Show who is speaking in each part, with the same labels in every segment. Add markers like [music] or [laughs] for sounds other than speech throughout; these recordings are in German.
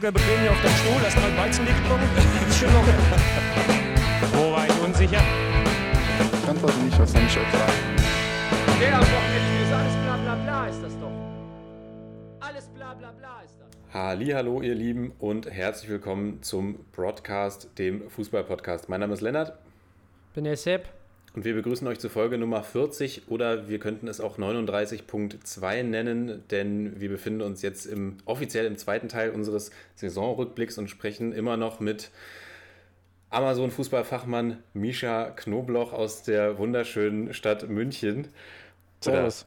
Speaker 1: locker bequem hier auf deinem Stuhl, hast mal Weizenlicht kommen. Ist schön locker. [laughs] Wo war ich unsicher?
Speaker 2: Ich antworte nicht, was soll ich euch sagen?
Speaker 1: Der am Wochenende ist alles bla bla bla ist das doch. Alles bla bla bla ist das.
Speaker 3: Hallo, ihr Lieben und herzlich willkommen zum Broadcast, dem Fußball-Podcast. Mein Name ist Lennart
Speaker 4: Bin der Sepp.
Speaker 3: Und wir begrüßen euch zur Folge Nummer 40 oder wir könnten es auch 39.2 nennen, denn wir befinden uns jetzt im, offiziell im zweiten Teil unseres Saisonrückblicks und sprechen immer noch mit Amazon-Fußballfachmann Misha Knobloch aus der wunderschönen Stadt München.
Speaker 2: Servus.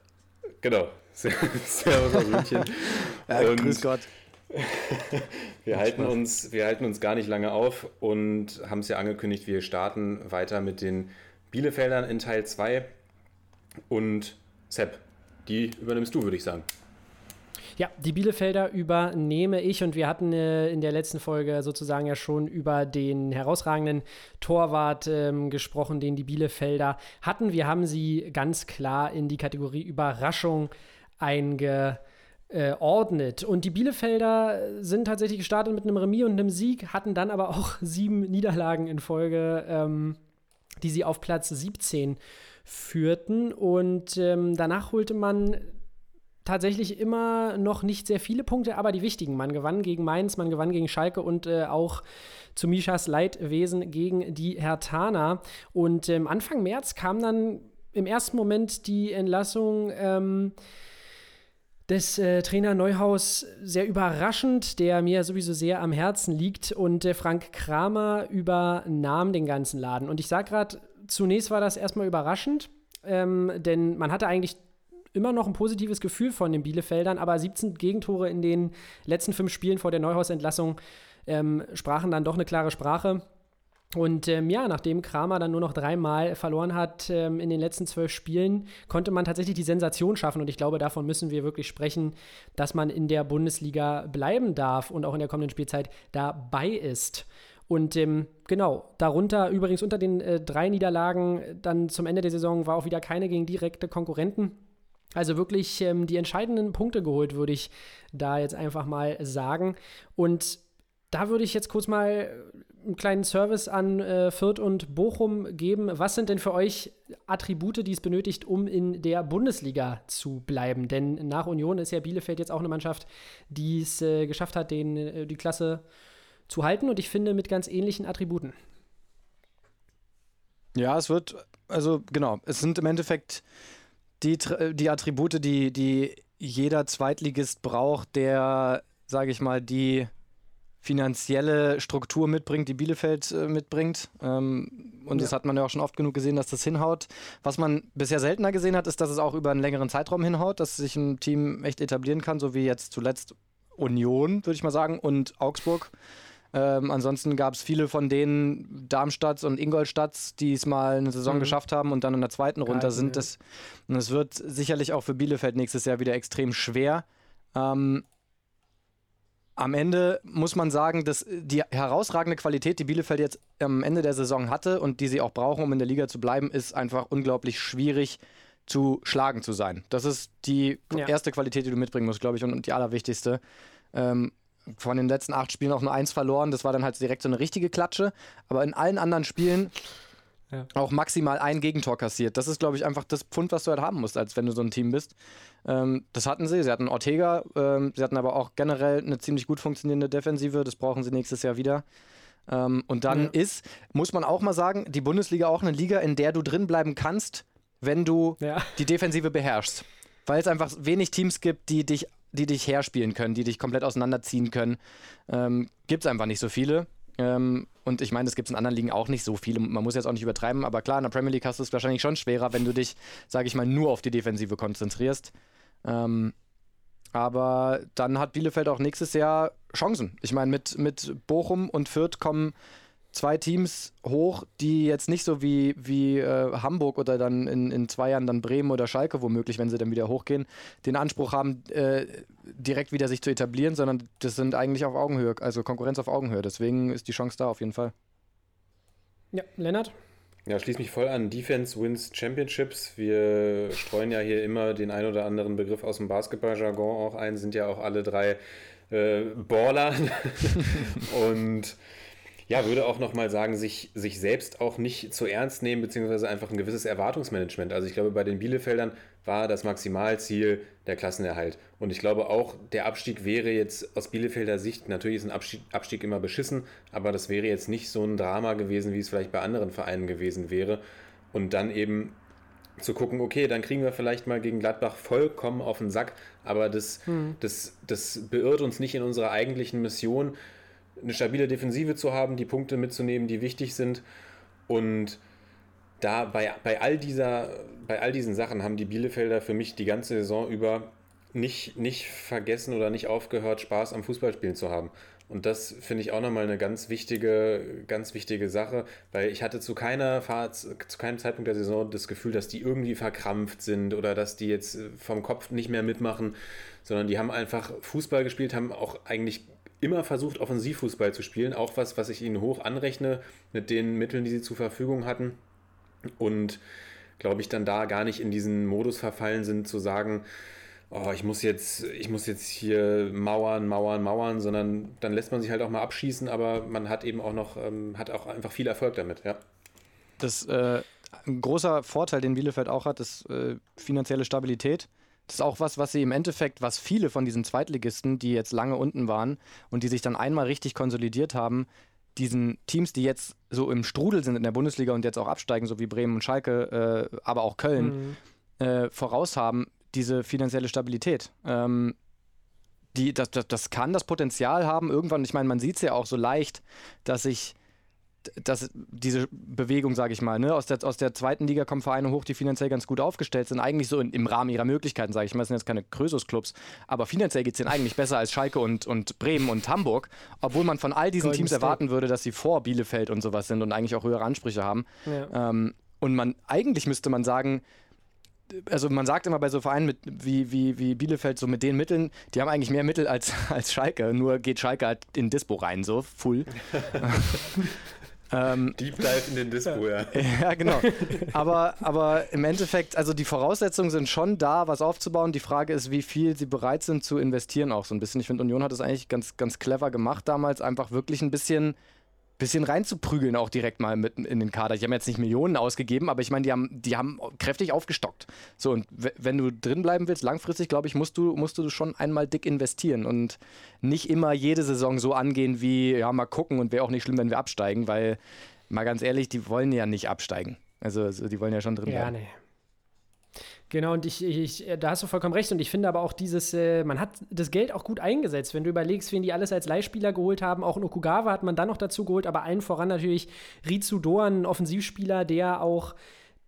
Speaker 3: Genau. [laughs] Servus aus München. [laughs]
Speaker 2: Ja,
Speaker 3: Und-
Speaker 2: grüß Gott. [laughs]
Speaker 3: Wir halten, uns, wir halten uns gar nicht lange auf und haben es ja angekündigt, wir starten weiter mit den Bielefeldern in Teil 2. Und Sepp, die übernimmst du, würde ich sagen.
Speaker 4: Ja, die Bielefelder übernehme ich und wir hatten äh, in der letzten Folge sozusagen ja schon über den herausragenden Torwart ähm, gesprochen, den die Bielefelder hatten. Wir haben sie ganz klar in die Kategorie Überraschung eingeordnet. Und die Bielefelder sind tatsächlich gestartet mit einem Remis und einem Sieg, hatten dann aber auch sieben Niederlagen in Folge, ähm, die sie auf Platz 17 führten. Und ähm, danach holte man tatsächlich immer noch nicht sehr viele Punkte, aber die wichtigen. Man gewann gegen Mainz, man gewann gegen Schalke und äh, auch zu Mischas Leidwesen gegen die Hertaner. Und ähm, Anfang März kam dann im ersten Moment die Entlassung ähm, des äh, Trainer Neuhaus sehr überraschend, der mir sowieso sehr am Herzen liegt. Und äh, Frank Kramer übernahm den ganzen Laden. Und ich sage gerade, zunächst war das erstmal überraschend, ähm, denn man hatte eigentlich immer noch ein positives Gefühl von den Bielefeldern, aber 17 Gegentore in den letzten fünf Spielen vor der Neuhaus-Entlassung ähm, sprachen dann doch eine klare Sprache. Und ähm, ja, nachdem Kramer dann nur noch dreimal verloren hat ähm, in den letzten zwölf Spielen, konnte man tatsächlich die Sensation schaffen. Und ich glaube, davon müssen wir wirklich sprechen, dass man in der Bundesliga bleiben darf und auch in der kommenden Spielzeit dabei ist. Und ähm, genau, darunter übrigens unter den äh, drei Niederlagen dann zum Ende der Saison war auch wieder keine gegen direkte Konkurrenten. Also wirklich ähm, die entscheidenden Punkte geholt, würde ich da jetzt einfach mal sagen. Und da würde ich jetzt kurz mal einen kleinen Service an äh, Fürth und Bochum geben. Was sind denn für euch Attribute, die es benötigt, um in der Bundesliga zu bleiben? Denn nach Union ist ja Bielefeld jetzt auch eine Mannschaft, die es äh, geschafft hat, den, äh, die Klasse zu halten. Und ich finde mit ganz ähnlichen Attributen.
Speaker 2: Ja, es wird, also genau, es sind im Endeffekt die, Tr- die Attribute, die, die jeder Zweitligist braucht, der, sage ich mal, die finanzielle Struktur mitbringt, die Bielefeld äh, mitbringt. Ähm, und das hat man ja auch schon oft genug gesehen, dass das hinhaut. Was man bisher seltener gesehen hat, ist, dass es auch über einen längeren Zeitraum hinhaut, dass sich ein Team echt etablieren kann, so wie jetzt zuletzt Union, würde ich mal sagen, und Augsburg. Ähm, ansonsten gab es viele von denen, Darmstadt und Ingolstadt, die es mal eine Saison
Speaker 4: Mhm.
Speaker 2: geschafft haben und dann in der zweiten runter
Speaker 4: Gehalten,
Speaker 2: sind.
Speaker 4: ja.
Speaker 2: Das, und es wird sicherlich auch für Bielefeld nächstes Jahr wieder extrem schwer. Ähm, am Ende muss man sagen, dass die herausragende Qualität, die Bielefeld jetzt am Ende der Saison hatte und die sie auch brauchen, um in der Liga zu bleiben, ist einfach unglaublich schwierig zu schlagen zu sein. Das ist die
Speaker 4: Ja.
Speaker 2: erste Qualität, die du mitbringen musst, glaube ich, und, die allerwichtigste. Ähm, von den letzten acht Spielen auch nur eins verloren. Das war dann halt direkt so eine richtige Klatsche. Aber in allen anderen Spielen
Speaker 4: Ja.
Speaker 2: auch maximal ein Gegentor kassiert. Das ist, glaube ich, einfach das Pfund, was du halt haben musst, als wenn du so ein Team bist. Ähm, das hatten sie. Sie hatten Ortega. Ähm, sie hatten aber auch generell eine ziemlich gut funktionierende Defensive. Das brauchen sie nächstes Jahr wieder. Ähm, und dann
Speaker 4: Ja.
Speaker 2: ist, muss man auch mal sagen, die Bundesliga auch eine Liga, in der du drin bleiben kannst, wenn du
Speaker 4: Ja.
Speaker 2: die Defensive beherrschst. Weil es einfach wenig Teams gibt, die dich, die dich herspielen können, die dich komplett auseinanderziehen können. Ähm, gibt es einfach nicht so viele. Ähm, und ich meine, das gibt es in anderen Ligen auch nicht so viele. Man muss jetzt auch nicht übertreiben, aber klar, in der Premier League hast du es wahrscheinlich schon schwerer, wenn du dich, sage ich mal, nur auf die Defensive konzentrierst. Ähm, aber dann hat Bielefeld auch nächstes Jahr Chancen. Ich meine, mit, mit Bochum und Fürth kommen zwei Teams hoch, die jetzt nicht so wie, wie äh, Hamburg oder dann in, in zwei Jahren dann Bremen oder Schalke womöglich, wenn sie dann wieder hochgehen, den Anspruch haben, äh, direkt wieder sich zu etablieren, sondern das sind eigentlich auf Augenhöhe, also Konkurrenz auf Augenhöhe. Deswegen ist die Chance da auf jeden Fall.
Speaker 4: Ja, Lennart?
Speaker 3: Ja, schließe mich voll an. Defense wins Championships. Wir streuen ja hier immer den ein oder anderen Begriff aus dem Basketball-Jargon auch ein, sind ja auch alle drei äh, Baller. [laughs] und ja, würde auch nochmal sagen, sich, sich selbst auch nicht zu ernst nehmen, beziehungsweise einfach ein gewisses Erwartungsmanagement. Also ich glaube, bei den Bielefeldern war das Maximalziel der Klassenerhalt. Und ich glaube auch, der Abstieg wäre jetzt aus Bielefelder Sicht, natürlich ist ein Abstieg, Abstieg immer beschissen, aber das wäre jetzt nicht so ein Drama gewesen, wie es vielleicht bei anderen Vereinen gewesen wäre. Und dann eben zu gucken, okay, dann kriegen wir vielleicht mal gegen Gladbach vollkommen auf den Sack, aber das, hm. das, das beirrt uns nicht in unserer eigentlichen Mission, eine stabile Defensive zu haben, die Punkte mitzunehmen, die wichtig sind. Und da bei, bei, all dieser, bei all diesen Sachen haben die Bielefelder für mich die ganze Saison über nicht, nicht vergessen oder nicht aufgehört, Spaß am Fußballspielen zu haben. Und das finde ich auch nochmal eine ganz wichtige, ganz wichtige Sache, weil ich hatte zu keiner Fahrt, zu keinem Zeitpunkt der Saison das Gefühl, dass die irgendwie verkrampft sind oder dass die jetzt vom Kopf nicht mehr mitmachen, sondern die haben einfach Fußball gespielt, haben auch eigentlich immer versucht, Offensivfußball zu spielen, auch was, was ich ihnen hoch anrechne mit den Mitteln, die sie zur Verfügung hatten. Und glaube ich, dann da gar nicht in diesen Modus verfallen sind, zu sagen, oh, ich muss jetzt, ich muss jetzt hier mauern, mauern, mauern, sondern dann lässt man sich halt auch mal abschießen, aber man hat eben auch noch, ähm, hat auch einfach viel Erfolg damit, ja.
Speaker 2: Das äh, ein großer Vorteil, den Bielefeld auch hat, ist äh, finanzielle Stabilität. Das ist auch was, was sie im Endeffekt, was viele von diesen Zweitligisten, die jetzt lange unten waren und die sich dann einmal richtig konsolidiert haben, diesen Teams, die jetzt so im Strudel sind in der Bundesliga und jetzt auch absteigen, so wie Bremen und Schalke, äh, aber auch Köln, mhm. äh, voraus haben, diese finanzielle Stabilität. Ähm, die, das, das, das kann das Potenzial haben, irgendwann, ich meine, man sieht es ja auch so leicht, dass sich dass diese Bewegung, sage ich mal, ne, aus, der, aus der zweiten Liga kommen Vereine hoch, die finanziell ganz gut aufgestellt sind, eigentlich so in, im Rahmen ihrer Möglichkeiten, sage ich mal, das sind jetzt keine Krösus-Clubs, aber finanziell geht es denen eigentlich besser als Schalke und, und Bremen und Hamburg, obwohl man von all diesen Golden Teams State. erwarten würde, dass sie vor Bielefeld und sowas sind und eigentlich auch höhere Ansprüche haben. Ja. Ähm, und man, eigentlich müsste man sagen, also man sagt immer bei so Vereinen mit, wie, wie, wie Bielefeld, so mit den Mitteln, die haben eigentlich mehr Mittel als, als Schalke, nur geht Schalke halt in Dispo rein, so full. [laughs]
Speaker 3: Ähm, Deep Dive in den Dispo, ja. [laughs]
Speaker 2: Ja, genau. Aber, aber im Endeffekt, also die Voraussetzungen sind schon da, was aufzubauen. Die Frage ist, wie viel sie bereit sind zu investieren, auch so ein bisschen. Ich finde, Union hat das eigentlich ganz, ganz clever gemacht damals, einfach wirklich ein bisschen bisschen reinzuprügeln, auch direkt mal mit in den Kader. Die haben jetzt nicht Millionen ausgegeben, aber ich meine, die haben, die haben kräftig aufgestockt. So, und wenn du drin bleiben willst, langfristig, glaube ich, musst du, musst du schon einmal dick investieren und nicht immer jede Saison so angehen wie, ja, mal gucken und wäre auch nicht schlimm, wenn wir absteigen, weil, mal ganz ehrlich, die wollen ja nicht absteigen. Also, also die wollen ja schon drin bleiben. Ja, nee.
Speaker 4: Genau, und ich, ich, da hast du vollkommen recht. Und ich finde aber auch dieses, äh, man hat das Geld auch gut eingesetzt. Wenn du überlegst, wen die alles als Leihspieler geholt haben, auch in Okugawa hat man dann noch dazu geholt, aber allen voran natürlich Rizu Doan, ein Offensivspieler, der auch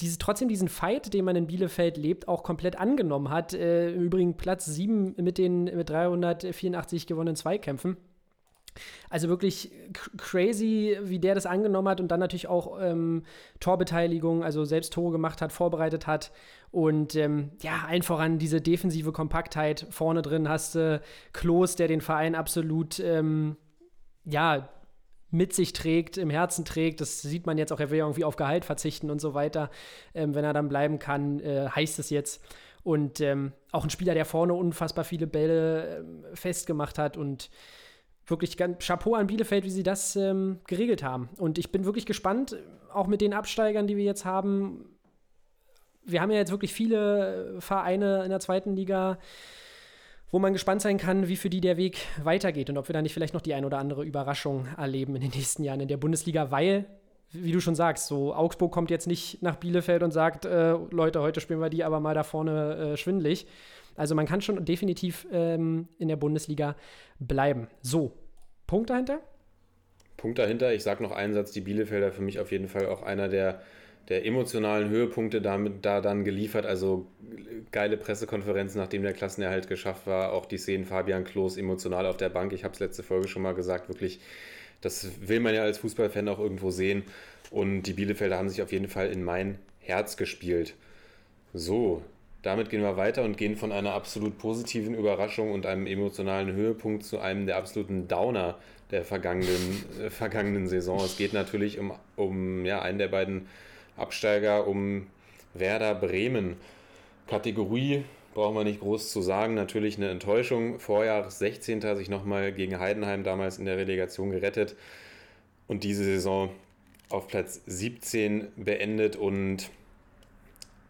Speaker 4: diese, trotzdem diesen Fight, den man in Bielefeld lebt, auch komplett angenommen hat. Äh, Im Übrigen Platz 7 mit den mit 384 gewonnenen Zweikämpfen. Also wirklich crazy, wie der das angenommen hat und dann natürlich auch ähm, Torbeteiligung, also selbst Tore gemacht hat, vorbereitet hat. Und ähm, ja, allen voran diese defensive Kompaktheit. Vorne drin hast du Klos, der den Verein absolut, ähm, ja, mit sich trägt, im Herzen trägt. Das sieht man jetzt auch, er will irgendwie auf Gehalt verzichten und so weiter. Ähm, wenn er dann bleiben kann, äh, heißt es jetzt. Und ähm, auch ein Spieler, der vorne unfassbar viele Bälle äh, festgemacht hat und wirklich ganz Chapeau an Bielefeld, wie sie das ähm, geregelt haben. Und ich bin wirklich gespannt, auch mit den Absteigern, die wir jetzt haben. Wir haben ja jetzt wirklich viele Vereine in der zweiten Liga, wo man gespannt sein kann, wie für die der Weg weitergeht und ob wir da nicht vielleicht noch die ein oder andere Überraschung erleben in den nächsten Jahren in der Bundesliga, weil, wie du schon sagst, so Augsburg kommt jetzt nicht nach Bielefeld und sagt, äh, Leute, heute spielen wir die aber mal da vorne äh, schwindlig. Also man kann schon definitiv ähm, in der Bundesliga bleiben. So, Punkt dahinter?
Speaker 3: Punkt dahinter. Ich sage noch einen Satz, die Bielefelder für mich auf jeden Fall auch einer der, der emotionalen Höhepunkte damit da dann geliefert. Also geile Pressekonferenz, nachdem der Klassenerhalt geschafft war. Auch die Szenen Fabian Klos emotional auf der Bank. Ich habe es letzte Folge schon mal gesagt, wirklich, das will man ja als Fußballfan auch irgendwo sehen. Und die Bielefelder haben sich auf jeden Fall in mein Herz gespielt. So, damit gehen wir weiter und gehen von einer absolut positiven Überraschung und einem emotionalen Höhepunkt zu einem der absoluten Downer der vergangenen, äh, vergangenen Saison. Es geht natürlich um, um ja, einen der beiden Absteiger um Werder Bremen. Kategorie brauchen wir nicht groß zu sagen. Natürlich eine Enttäuschung. Vorjahres 16. sich nochmal gegen Heidenheim damals in der Relegation gerettet und diese Saison auf Platz 17 beendet. Und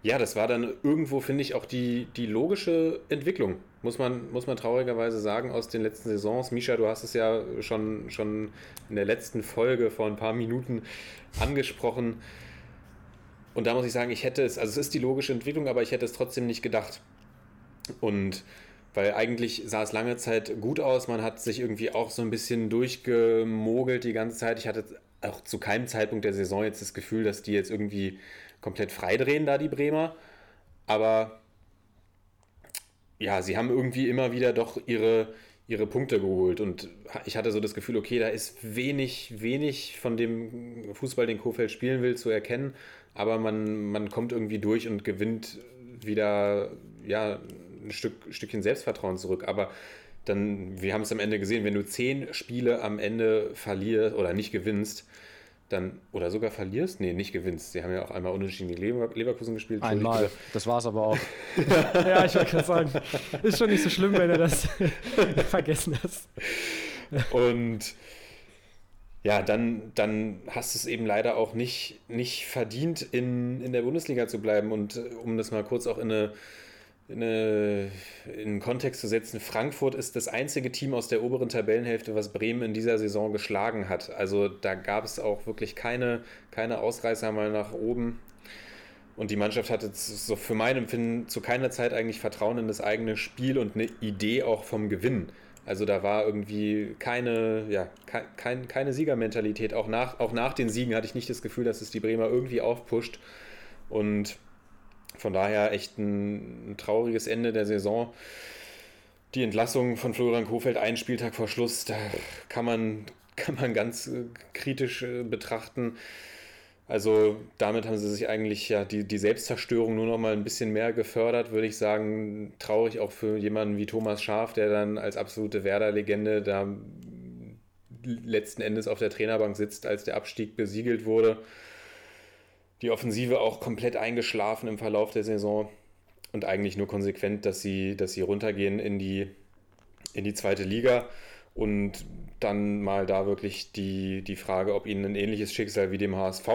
Speaker 3: ja, das war dann irgendwo, finde ich, auch die, die logische Entwicklung, muss man, muss man traurigerweise sagen, aus den letzten Saisons. Misha, du hast es ja schon, schon in der letzten Folge vor ein paar Minuten angesprochen. Und da muss ich sagen, ich hätte es, also es ist die logische Entwicklung, aber ich hätte es trotzdem nicht gedacht. Und weil eigentlich sah es lange Zeit gut aus, man hat sich irgendwie auch so ein bisschen durchgemogelt die ganze Zeit. Ich hatte auch zu keinem Zeitpunkt der Saison jetzt das Gefühl, dass die jetzt irgendwie komplett freidrehen, da die Bremer. Aber ja, sie haben irgendwie immer wieder doch ihre, ihre Punkte geholt. Und ich hatte so das Gefühl, okay, da ist wenig, wenig von dem Fußball, den Kofeld spielen will, zu erkennen. Aber man, man kommt irgendwie durch und gewinnt wieder ja, ein Stück, Stückchen Selbstvertrauen zurück. Aber dann, wir haben es am Ende gesehen, wenn du zehn Spiele am Ende verlierst oder nicht gewinnst, dann, oder sogar verlierst? Nee, nicht gewinnst. Sie haben ja auch einmal unentschieden gegen Leverkusen gespielt.
Speaker 2: Einmal, das war es aber auch. [laughs]
Speaker 4: ja, ich wollte gerade sagen, ist schon nicht so schlimm, wenn du das [laughs] vergessen hast.
Speaker 3: Und ja, dann, dann hast du es eben leider auch nicht, nicht verdient, in, in der Bundesliga zu bleiben. Und äh, um das mal kurz auch in eine in, eine, in einen Kontext zu setzen, Frankfurt ist das einzige Team aus der oberen Tabellenhälfte, was Bremen in dieser Saison geschlagen hat. Also da gab es auch wirklich keine, keine Ausreißer mal nach oben. Und die Mannschaft hatte so für mein Empfinden zu keiner Zeit eigentlich Vertrauen in das eigene Spiel und eine Idee auch vom Gewinn. Also da war irgendwie keine, ja, kein, keine Siegermentalität. Auch nach, auch nach den Siegen hatte ich nicht das Gefühl, dass es die Bremer irgendwie aufpusht. Und von daher echt ein, ein trauriges Ende der Saison. Die Entlassung von Florian Kofeld einen Spieltag vor Schluss, da kann man, kann man ganz äh, kritisch äh, betrachten. Also damit haben sie sich eigentlich ja die, die Selbstzerstörung nur noch mal ein bisschen mehr gefördert, würde ich sagen. Traurig auch für jemanden wie Thomas Schaf, der dann als absolute Werder-Legende da letzten Endes auf der Trainerbank sitzt, als der Abstieg besiegelt wurde die Offensive auch komplett eingeschlafen im Verlauf der Saison und eigentlich nur konsequent, dass sie, dass sie runtergehen in die, in die zweite Liga und dann mal da wirklich die, die Frage, ob ihnen ein ähnliches Schicksal wie dem HSV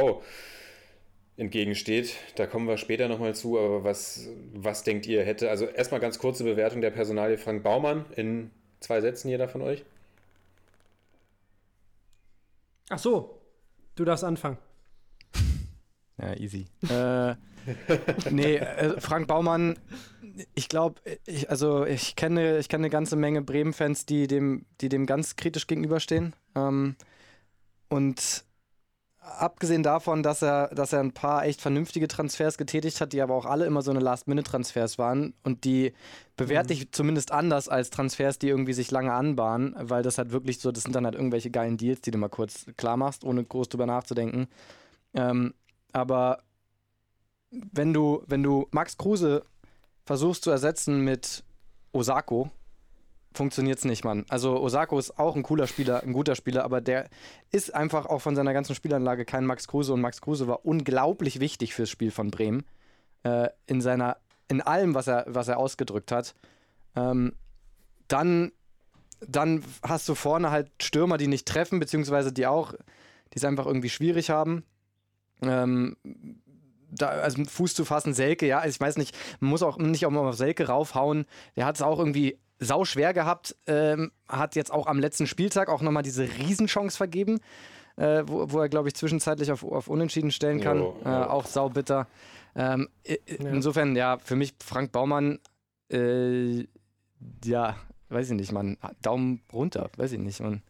Speaker 3: entgegensteht. Da kommen wir später nochmal zu, aber was, was denkt ihr hätte? Also erstmal ganz kurze Bewertung der Personalie Frank Baumann in zwei Sätzen jeder von euch.
Speaker 4: Ach so, du darfst anfangen.
Speaker 2: Ja, easy. äh, [laughs] nee, äh, Frank Baumann, ich glaube, ich, also ich kenne, ich kenne eine ganze Menge Bremen-Fans, die dem, die dem ganz kritisch gegenüberstehen. Ähm, und abgesehen davon, dass er, dass er ein paar echt vernünftige Transfers getätigt hat, die aber auch alle immer so eine Last-Minute-Transfers waren und die bewerte mhm. ich zumindest anders als Transfers, die irgendwie sich lange anbahnen, weil das halt wirklich so, das sind dann halt irgendwelche geilen Deals, die du mal kurz klar machst, ohne groß drüber nachzudenken. Ähm, aber wenn du, wenn du Max Kruse versuchst zu ersetzen mit Osako, funktioniert es nicht, Mann. Also Osako ist auch ein cooler Spieler, ein guter Spieler, aber der ist einfach auch von seiner ganzen Spielanlage kein Max Kruse und Max Kruse war unglaublich wichtig fürs Spiel von Bremen. Äh, in seiner, in allem, was er, was er ausgedrückt hat. Ähm, dann, dann hast du vorne halt Stürmer, die nicht treffen, beziehungsweise die auch, die es einfach irgendwie schwierig haben. Ähm, da, also Fuß zu fassen, Selke, ja, also ich weiß nicht, man muss auch nicht auch mal auf Selke raufhauen. Der hat es auch irgendwie sau schwer gehabt, ähm, hat jetzt auch am letzten Spieltag auch nochmal diese Riesenchance vergeben, äh, wo, wo, er, glaube ich, zwischenzeitlich auf, auf Unentschieden stellen kann. Jo, ja. äh, auch saubitter. Ähm, ja. Insofern, ja, für mich Frank Baumann, äh, ja, weiß ich nicht, man, Daumen runter, weiß ich nicht, man.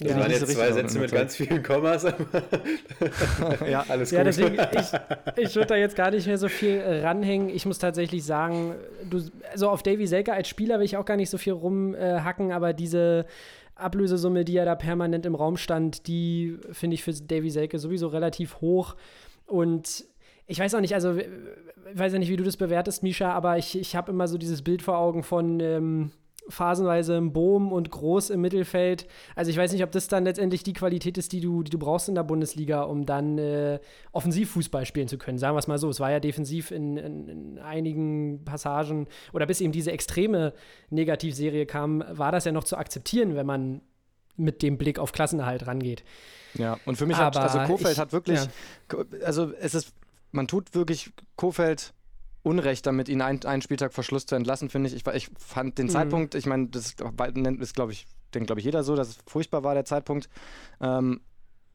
Speaker 3: Das ja, waren jetzt zwei Sätze mit ganz vielen Kommas. [laughs]
Speaker 4: ja, [laughs] alles gut. Ja, deswegen, ich, ich würde da jetzt gar nicht mehr so viel äh, ranhängen. Ich muss tatsächlich sagen, du, also auf Davy Selke als Spieler will ich auch gar nicht so viel rumhacken, äh, aber diese Ablösesumme, die ja da permanent im Raum stand, die finde ich für Davy Selke sowieso relativ hoch. Und ich weiß auch nicht, also ich weiß ja nicht, wie du das bewertest, Misha, aber ich, ich habe immer so dieses Bild vor Augen von ähm, phasenweise im Boom und groß im Mittelfeld. Also ich weiß nicht, ob das dann letztendlich die Qualität ist, die du, die du brauchst in der Bundesliga, um dann äh, Offensivfußball spielen zu können. Sagen wir es mal so. Es war ja defensiv in, in, in, einigen Passagen oder bis eben diese extreme Negativserie kam, war das ja noch zu akzeptieren, wenn man mit dem Blick auf Klassenerhalt rangeht.
Speaker 2: Ja, und für mich hat, also Kofeld ich, hat wirklich, ja. also es ist, man tut wirklich Kofeld Unrecht damit, ihn ein, einen Spieltag vor Schluss zu entlassen, finde ich. ich. Ich fand den mhm. Zeitpunkt, ich meine, das ist, glaube ich, denkt, glaube ich, jeder so, dass es furchtbar war, der Zeitpunkt. Ähm,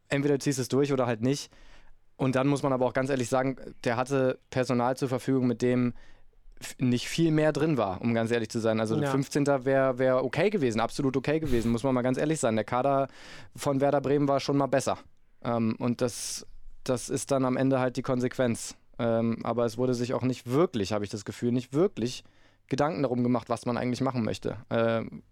Speaker 2: entweder du ziehst es durch oder halt nicht. Und dann muss man aber auch ganz ehrlich sagen, der hatte Personal zur Verfügung, mit dem nicht viel mehr drin war, um ganz ehrlich zu sein. Also ja. 15. wäre wär okay gewesen, absolut okay gewesen, muss man mal ganz ehrlich sein. Der Kader von Werder Bremen war schon mal besser. Ähm, und das, das ist dann am Ende halt die Konsequenz. Ähm, aber es wurde sich auch nicht wirklich, habe ich das Gefühl, nicht wirklich Gedanken darum gemacht, was man eigentlich machen möchte. Ähm,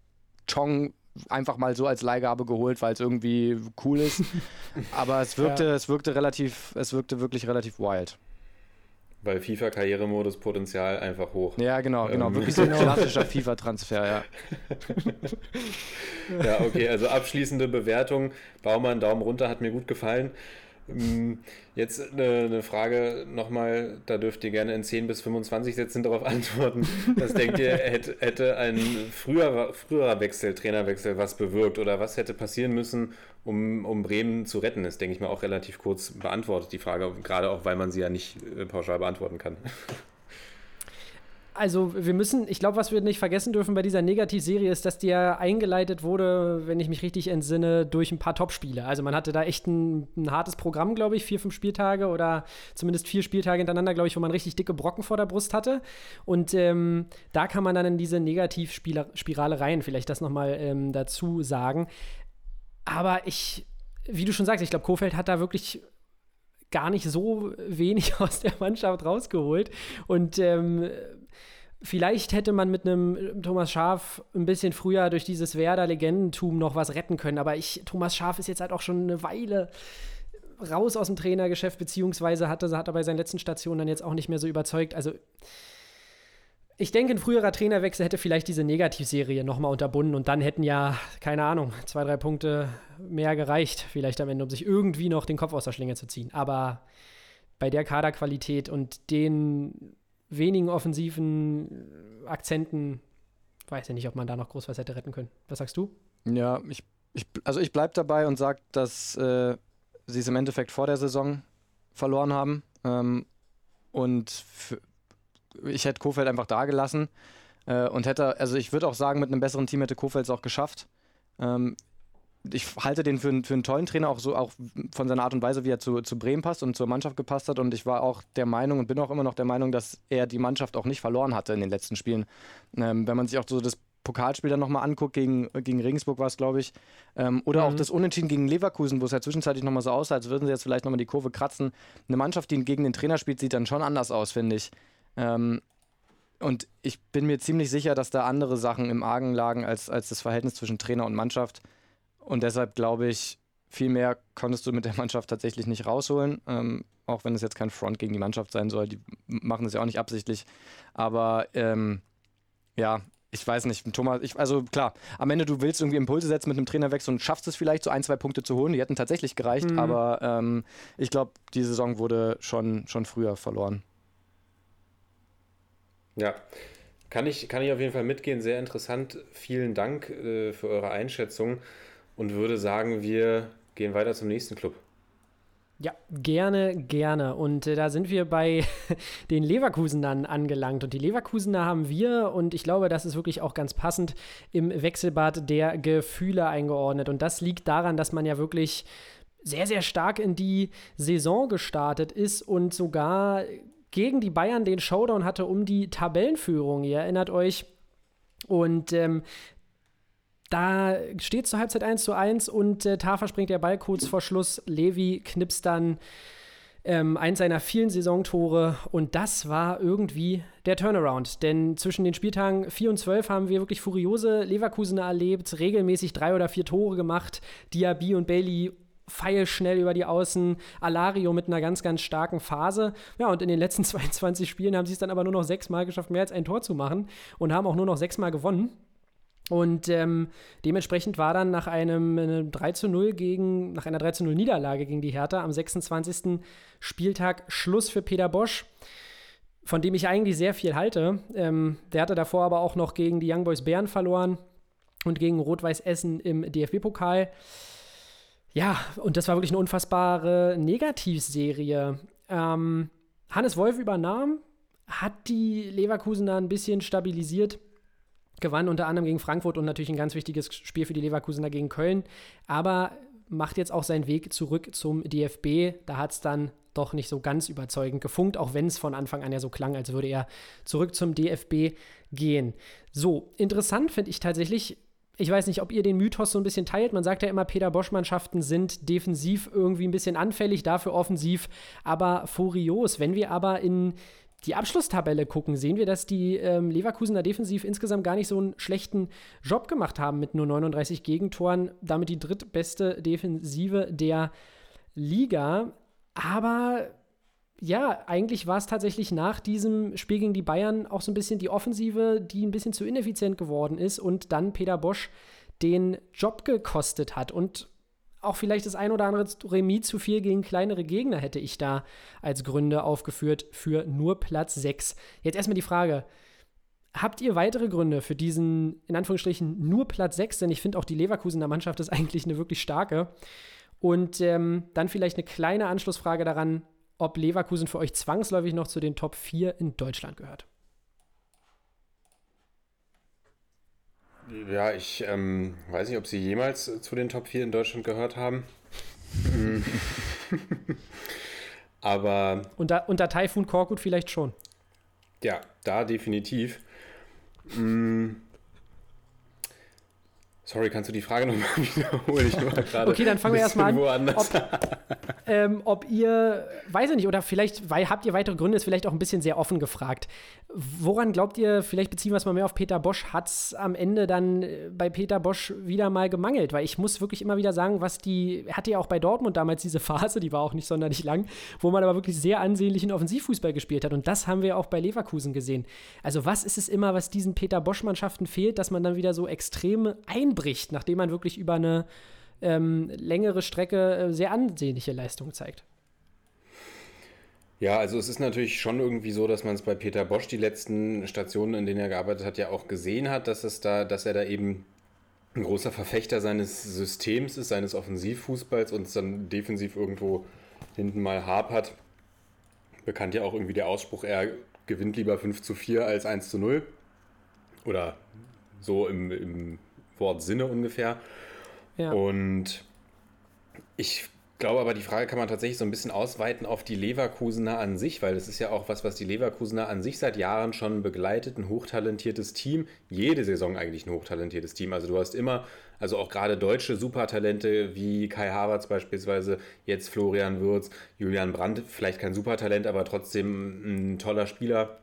Speaker 2: Chong einfach mal so als Leihgabe geholt, weil es irgendwie cool ist. [laughs] aber es wirkte, ja. es wirkte relativ, es wirkte wirklich relativ wild.
Speaker 3: Weil FIFA-Karrieremodus Potenzial einfach hoch.
Speaker 2: Ja, genau, genau. Ähm. Wirklich so ein [laughs] klassischer FIFA-Transfer, ja. [laughs]
Speaker 3: ja, okay, also abschließende Bewertung. Baumann, Daumen runter, hat mir gut gefallen. Ähm, jetzt eine, eine Frage nochmal, da dürft ihr gerne in 10 bis 25 Sätzen darauf [laughs] antworten. Was denkt ihr, hätte, ein früherer, früherer Wechsel, Trainerwechsel was bewirkt oder was hätte passieren müssen, um, um Bremen zu retten? Das denke ich mal auch relativ kurz beantwortet, die Frage, gerade auch, weil man sie ja nicht äh, pauschal beantworten kann.
Speaker 4: Also wir müssen, ich glaube, was wir nicht vergessen dürfen bei dieser Negativserie ist, dass die ja eingeleitet wurde, wenn ich mich richtig entsinne, durch ein paar Topspiele. Also man hatte da echt ein, ein hartes Programm, glaube ich, vier, fünf Spieltage oder zumindest vier Spieltage hintereinander, glaube ich, wo man richtig dicke Brocken vor der Brust hatte. Und ähm, da kann man dann in diese Negativspirale rein, vielleicht das nochmal ähm, dazu sagen. Aber ich, wie du schon sagst, ich glaube, Kofeld hat da wirklich gar nicht so wenig [laughs] aus der Mannschaft rausgeholt. Und ähm, Vielleicht hätte man mit einem äh, Thomas Schaf ein bisschen früher durch dieses Werder-Legendentum noch was retten können. Aber ich, Thomas Schaf ist jetzt halt auch schon eine Weile raus aus dem Trainergeschäft, beziehungsweise hatte, hat er bei seinen letzten Stationen dann jetzt auch nicht mehr so überzeugt. Also ich denke, ein früherer Trainerwechsel hätte vielleicht diese Negativserie nochmal unterbunden und dann hätten ja, keine Ahnung, zwei, drei Punkte mehr gereicht, vielleicht am Ende, um sich irgendwie noch den Kopf aus der Schlinge zu ziehen. Aber bei der Kaderqualität und den wenigen offensiven Akzenten weiß ich nicht, ob man da noch groß was hätte retten können. Was sagst du?
Speaker 2: Ja, ich, ich also ich bleibe dabei und sage, dass äh, sie es im Endeffekt vor der Saison verloren haben. Ähm, und ich hätte Kofeld einfach da gelassen äh, und hätte, also ich würde auch sagen, mit einem besseren Team hätte Kofeld es auch geschafft. Ähm, ich halte den für, für einen tollen Trainer, auch so auch von seiner Art und Weise, wie er zu, zu Bremen passt und zur Mannschaft gepasst hat. Und ich war auch der Meinung und bin auch immer noch der Meinung, dass er die Mannschaft auch nicht verloren hatte in den letzten Spielen. Ähm, wenn man sich auch so das Pokalspiel dann nochmal anguckt, gegen, gegen Regensburg war es, glaube ich, ähm, oder mhm. auch das Unentschieden gegen Leverkusen, wo es ja zwischenzeitlich nochmal so aussah, als würden sie jetzt vielleicht nochmal die Kurve kratzen. Eine Mannschaft, die gegen den Trainer spielt, sieht dann schon anders aus, finde ich. Ähm, und ich bin mir ziemlich sicher, dass da andere Sachen im Argen lagen als, als das Verhältnis zwischen Trainer und Mannschaft. Und deshalb glaube ich, viel mehr konntest du mit der [laughs] Mannschaft tatsächlich nicht rausholen. Ähm, auch wenn es jetzt kein Front gegen die Mannschaft sein soll. Die machen das ja auch nicht absichtlich. Aber ähm, ja, ich weiß nicht, Thomas, ich, also klar, am Ende du willst irgendwie Impulse setzen mit einem Trainerwechsel und schaffst es vielleicht so ein, zwei Punkte zu holen. Die hätten tatsächlich gereicht, mhm. aber ähm, ich glaube, die Saison wurde schon, schon früher verloren.
Speaker 3: Ja, kann ich, kann ich auf jeden Fall mitgehen. Sehr interessant. Vielen Dank äh, für eure Einschätzung und würde sagen, wir gehen weiter zum nächsten Club.
Speaker 4: Ja, gerne, gerne. Und äh, da sind wir bei [laughs] den Leverkusenern angelangt. Und die Leverkusener haben wir, und ich glaube, das ist wirklich auch ganz passend, im Wechselbad der Gefühle eingeordnet. Und das liegt daran, dass man ja wirklich sehr, sehr stark in die Saison gestartet ist und sogar gegen die Bayern den Showdown hatte um die Tabellenführung. Ihr erinnert euch. Und ähm, da steht zur Halbzeit 1 zu 1 und äh, Tafa springt der Ball kurz vor Schluss. Levi knipst dann ähm, eins seiner vielen Saisontore und das war irgendwie der Turnaround. Denn zwischen den Spieltagen 4 und 12 haben wir wirklich furiose Leverkusener erlebt, regelmäßig drei oder vier Tore gemacht. Diaby und Bailey feilschnell über die Außen, Alario mit einer ganz, ganz starken Phase. Ja, und in den letzten [laughs] 22 Spielen haben sie es dann aber nur noch sechsmal geschafft, mehr als ein Tor zu machen und haben auch nur noch sechsmal gewonnen. Und ähm, dementsprechend war dann nach einem, einem 3 zu 0 gegen, nach einer 3 zu 0 Niederlage gegen die Hertha am 26. Spieltag Schluss für Peter Bosch, von dem ich eigentlich sehr viel halte. Ähm, der hatte davor aber auch noch gegen die Young Boys Bären verloren und gegen Rot-Weiß Essen im DFB-Pokal. Ja, und das war wirklich eine unfassbare Negativserie. Ähm, Hannes Wolf übernahm, hat die Leverkusener ein bisschen stabilisiert, gewann unter anderem gegen Frankfurt und natürlich ein ganz wichtiges Spiel für die Leverkusener gegen Köln, aber macht jetzt auch seinen Weg zurück zum DFB. Da hat es dann doch nicht so ganz überzeugend gefunkt, auch wenn es von Anfang an ja so klang, als würde er zurück zum DFB gehen. So, interessant finde ich tatsächlich, ich weiß nicht, ob ihr den Mythos so ein bisschen teilt. Man sagt ja immer, Peter Bosch-Mannschaften sind defensiv irgendwie ein bisschen anfällig, dafür offensiv, aber furios. Wenn wir aber in die Abschlusstabelle gucken, sehen wir, dass die ähm, Leverkusener defensiv insgesamt gar nicht so einen schlechten Job gemacht haben mit nur 39 Gegentoren. Damit die drittbeste Defensive der Liga. Aber ja, eigentlich war es tatsächlich nach diesem Spiel gegen die Bayern auch so ein bisschen die Offensive, die ein bisschen zu ineffizient geworden ist und dann Peter Bosch den Job gekostet hat. Und auch vielleicht das ein oder andere Remis zu viel gegen kleinere Gegner hätte ich da als Gründe aufgeführt für nur Platz 6. Jetzt erstmal die Frage. Habt ihr weitere Gründe für diesen, in Anführungsstrichen, nur Platz 6? Denn ich finde auch die Leverkusener Mannschaft ist eigentlich eine wirklich starke. Und ähm, dann vielleicht eine kleine Anschlussfrage daran, ob Leverkusen für euch zwangsläufig noch zu den Top 4 in Deutschland gehört.
Speaker 3: Ja, ich ähm, weiß nicht, ob Sie jemals zu den Top 4 in Deutschland gehört haben. [laughs] Aber.
Speaker 4: Unter, unter Taifun Korkut vielleicht schon.
Speaker 3: Ja, da definitiv. Mm. Sorry, kannst du die Frage nochmal [laughs] wiederholen? Ich
Speaker 4: war gerade okay, dann fangen wir erstmal an. [laughs] Ob, ähm, ob ihr, weiß ich nicht, oder vielleicht weil, habt ihr weitere Gründe, ist vielleicht auch ein bisschen sehr offen gefragt. Woran glaubt ihr, vielleicht beziehen wir es mal mehr auf Peter Bosch, hat es am Ende dann äh, bei Peter Bosch wieder mal gemangelt? Weil ich muss wirklich immer wieder sagen, was die, hatte ja auch bei Dortmund damals diese Phase, die war auch nicht sonderlich lang, wo man aber wirklich sehr ansehnlichen Offensivfußball gespielt hat. Und das haben wir auch bei Leverkusen gesehen. Also, was ist es immer, was diesen Peter Bosch-Mannschaften fehlt, dass man dann wieder so extrem einbricht, nachdem man wirklich über eine ähm, längere Strecke äh, sehr ansehnliche Leistung zeigt.
Speaker 3: Ja, also es ist natürlich schon irgendwie so, dass man es bei Peter Bosch die letzten Stationen, in denen er gearbeitet hat, ja auch gesehen hat, dass es da, dass er da eben ein großer Verfechter seines Systems ist, seines Offensivfußballs und es dann defensiv irgendwo hinten mal hapert. Bekannt ja auch irgendwie der Ausspruch, er gewinnt lieber 5 zu 4 als 1 zu 0. Oder so im, im Wortsinne ungefähr. Ja. Und ich glaube aber, die Frage kann man tatsächlich so ein bisschen ausweiten auf die Leverkusener an sich, weil das ist ja auch was, was die Leverkusener an sich seit Jahren schon begleitet. Ein hochtalentiertes Team, jede Saison eigentlich ein hochtalentiertes Team. Also du hast immer, also auch gerade deutsche Supertalente wie Kai Havertz beispielsweise, jetzt Florian Würz, Julian Brandt, vielleicht kein Supertalent, aber trotzdem ein toller Spieler.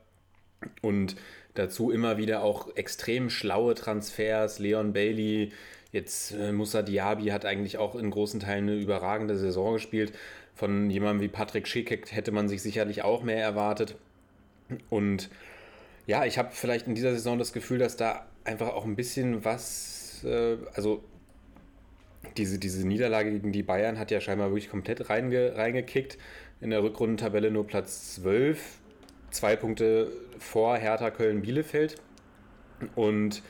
Speaker 3: Und dazu immer wieder auch extrem schlaue Transfers, Leon Bailey, Jetzt äh, Musa Diaby hat eigentlich auch in großen Teilen eine überragende Saison gespielt. Von jemandem wie Patrick Schickek hätte man sich sicherlich auch mehr erwartet. Und ja, ich habe vielleicht in dieser Saison das Gefühl, dass da einfach auch ein bisschen was, äh, also diese, diese Niederlage gegen die Bayern hat ja scheinbar wirklich komplett reinge, reingekickt. In der Rückrundentabelle nur Platz 12, zwei Punkte vor Hertha Köln-Bielefeld. Und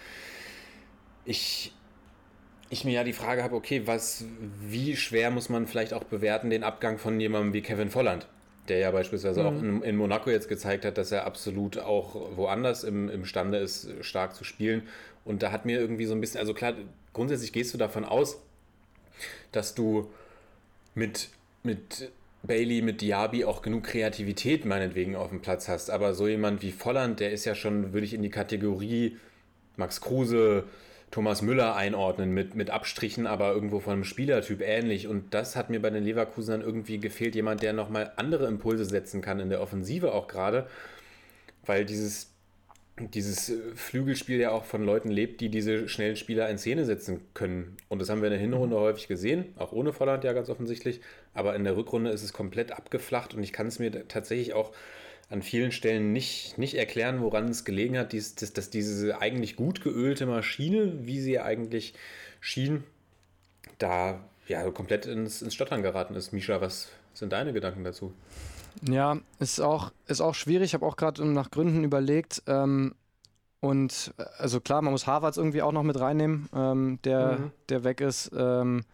Speaker 3: ich ich mir ja die Frage habe, okay, was, wie schwer muss man vielleicht auch bewerten den Abgang von jemandem wie Kevin Volland, der ja beispielsweise mhm. auch in, in, Monaco jetzt gezeigt hat, dass er absolut auch woanders im, imstande ist, stark zu spielen. Und da hat mir irgendwie so ein bisschen, also klar, grundsätzlich gehst du davon aus, dass du mit, mit Bailey, mit Diaby auch genug Kreativität meinetwegen auf dem Platz hast. Aber so jemand wie Volland, der ist ja schon, würde ich in die Kategorie Max Kruse, Thomas Müller einordnen mit, mit Abstrichen, aber irgendwo von einem Spielertyp ähnlich. Und das hat mir bei den Leverkusenern irgendwie gefehlt. Jemand, der nochmal andere Impulse setzen kann, in der Offensive auch gerade. Weil dieses, dieses Flügelspiel ja auch von Leuten lebt, die diese schnellen Spieler in Szene setzen können. Und das haben wir in der Hinrunde mhm. häufig gesehen, auch ohne Volland ja ganz offensichtlich. Aber in der Rückrunde ist es komplett abgeflacht und ich kann es mir tatsächlich auch an vielen Stellen nicht, nicht erklären, woran es gelegen hat, dies, dass, dass diese eigentlich gut geölte Maschine, wie sie eigentlich schien, da ja komplett ins, ins Stottern geraten ist. Misha, was sind deine Gedanken dazu?
Speaker 2: Ja, ist auch, ist auch schwierig. Ich habe auch gerade nach Gründen überlegt. Ähm, und äh, also klar, man muss Harvards irgendwie auch noch mit reinnehmen, ähm, der, mhm. der weg ist. Ähm,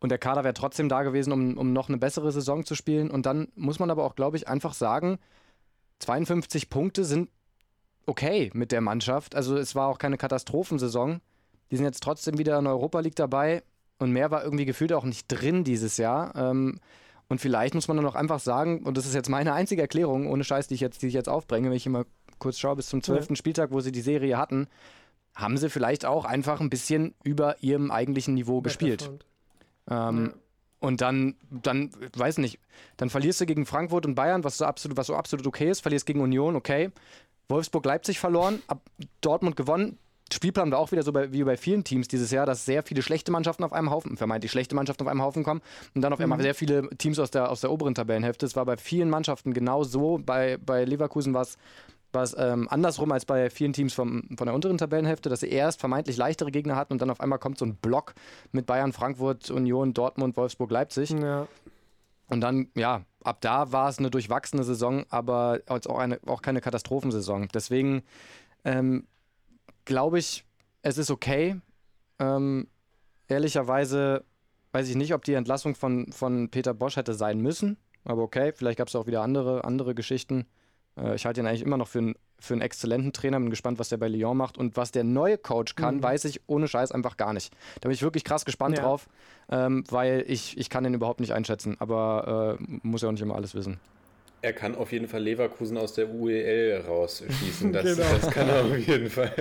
Speaker 2: und der Kader wäre trotzdem da gewesen, um, um noch eine bessere Saison zu spielen. Und dann muss man aber auch, glaube ich, einfach sagen, 52 Punkte sind okay mit der Mannschaft. Also es war auch keine Katastrophensaison. Die sind jetzt trotzdem wieder in der Europa League dabei. Und mehr war irgendwie gefühlt auch nicht drin dieses Jahr. Ähm, und vielleicht muss man dann auch einfach sagen, und das ist jetzt meine einzige Erklärung, ohne Scheiß, die ich jetzt, die ich jetzt aufbringe, wenn ich immer kurz schaue, bis zum 12. Ja. Spieltag, wo sie die Serie hatten, haben sie vielleicht auch einfach ein bisschen über ihrem eigentlichen Niveau gespielt. Ähm, ja. Und dann, dann, weiß nicht, dann verlierst du gegen Frankfurt und Bayern, was so absolut, was so absolut okay ist, verlierst gegen Union, okay. Wolfsburg-Leipzig verloren, Dortmund gewonnen, Spielplan war auch wieder so bei, wie bei vielen Teams dieses Jahr, dass sehr viele schlechte Mannschaften auf einem Haufen, vermeintlich schlechte Mannschaften auf einem Haufen kommen und dann auf einmal mhm. sehr viele Teams aus der, aus der oberen Tabellenhälfte. Es war bei vielen Mannschaften genau so. Bei, bei Leverkusen war es war es ähm, andersrum als bei vielen Teams vom, von der unteren Tabellenhälfte, dass sie erst vermeintlich leichtere Gegner hatten und dann auf einmal kommt so ein Block mit Bayern, Frankfurt, Union, Dortmund, Wolfsburg, Leipzig. Ja. Und dann, ja, ab da war es eine durchwachsene Saison, aber auch, eine, auch keine Katastrophensaison. Deswegen ähm, glaube ich, es ist okay. Ähm, ehrlicherweise weiß ich nicht, ob die Entlassung von, von Peter Bosch hätte sein müssen. Aber okay, vielleicht gab es auch wieder andere, andere Geschichten. Äh, ich halte ihn eigentlich immer noch für, ein, für einen exzellenten Trainer. Bin gespannt, was der bei Lyon macht. Und was der neue Coach kann, mhm. weiß ich ohne Scheiß einfach gar nicht. Da bin ich wirklich krass gespannt ja. drauf, ähm, weil ich, ich kann den überhaupt nicht einschätzen. Aber äh, muss ja auch nicht immer alles wissen
Speaker 3: er kann auf jeden Fall Leverkusen aus der UEL rausschießen. [laughs] Das, genau. das kann er auf jeden Fall.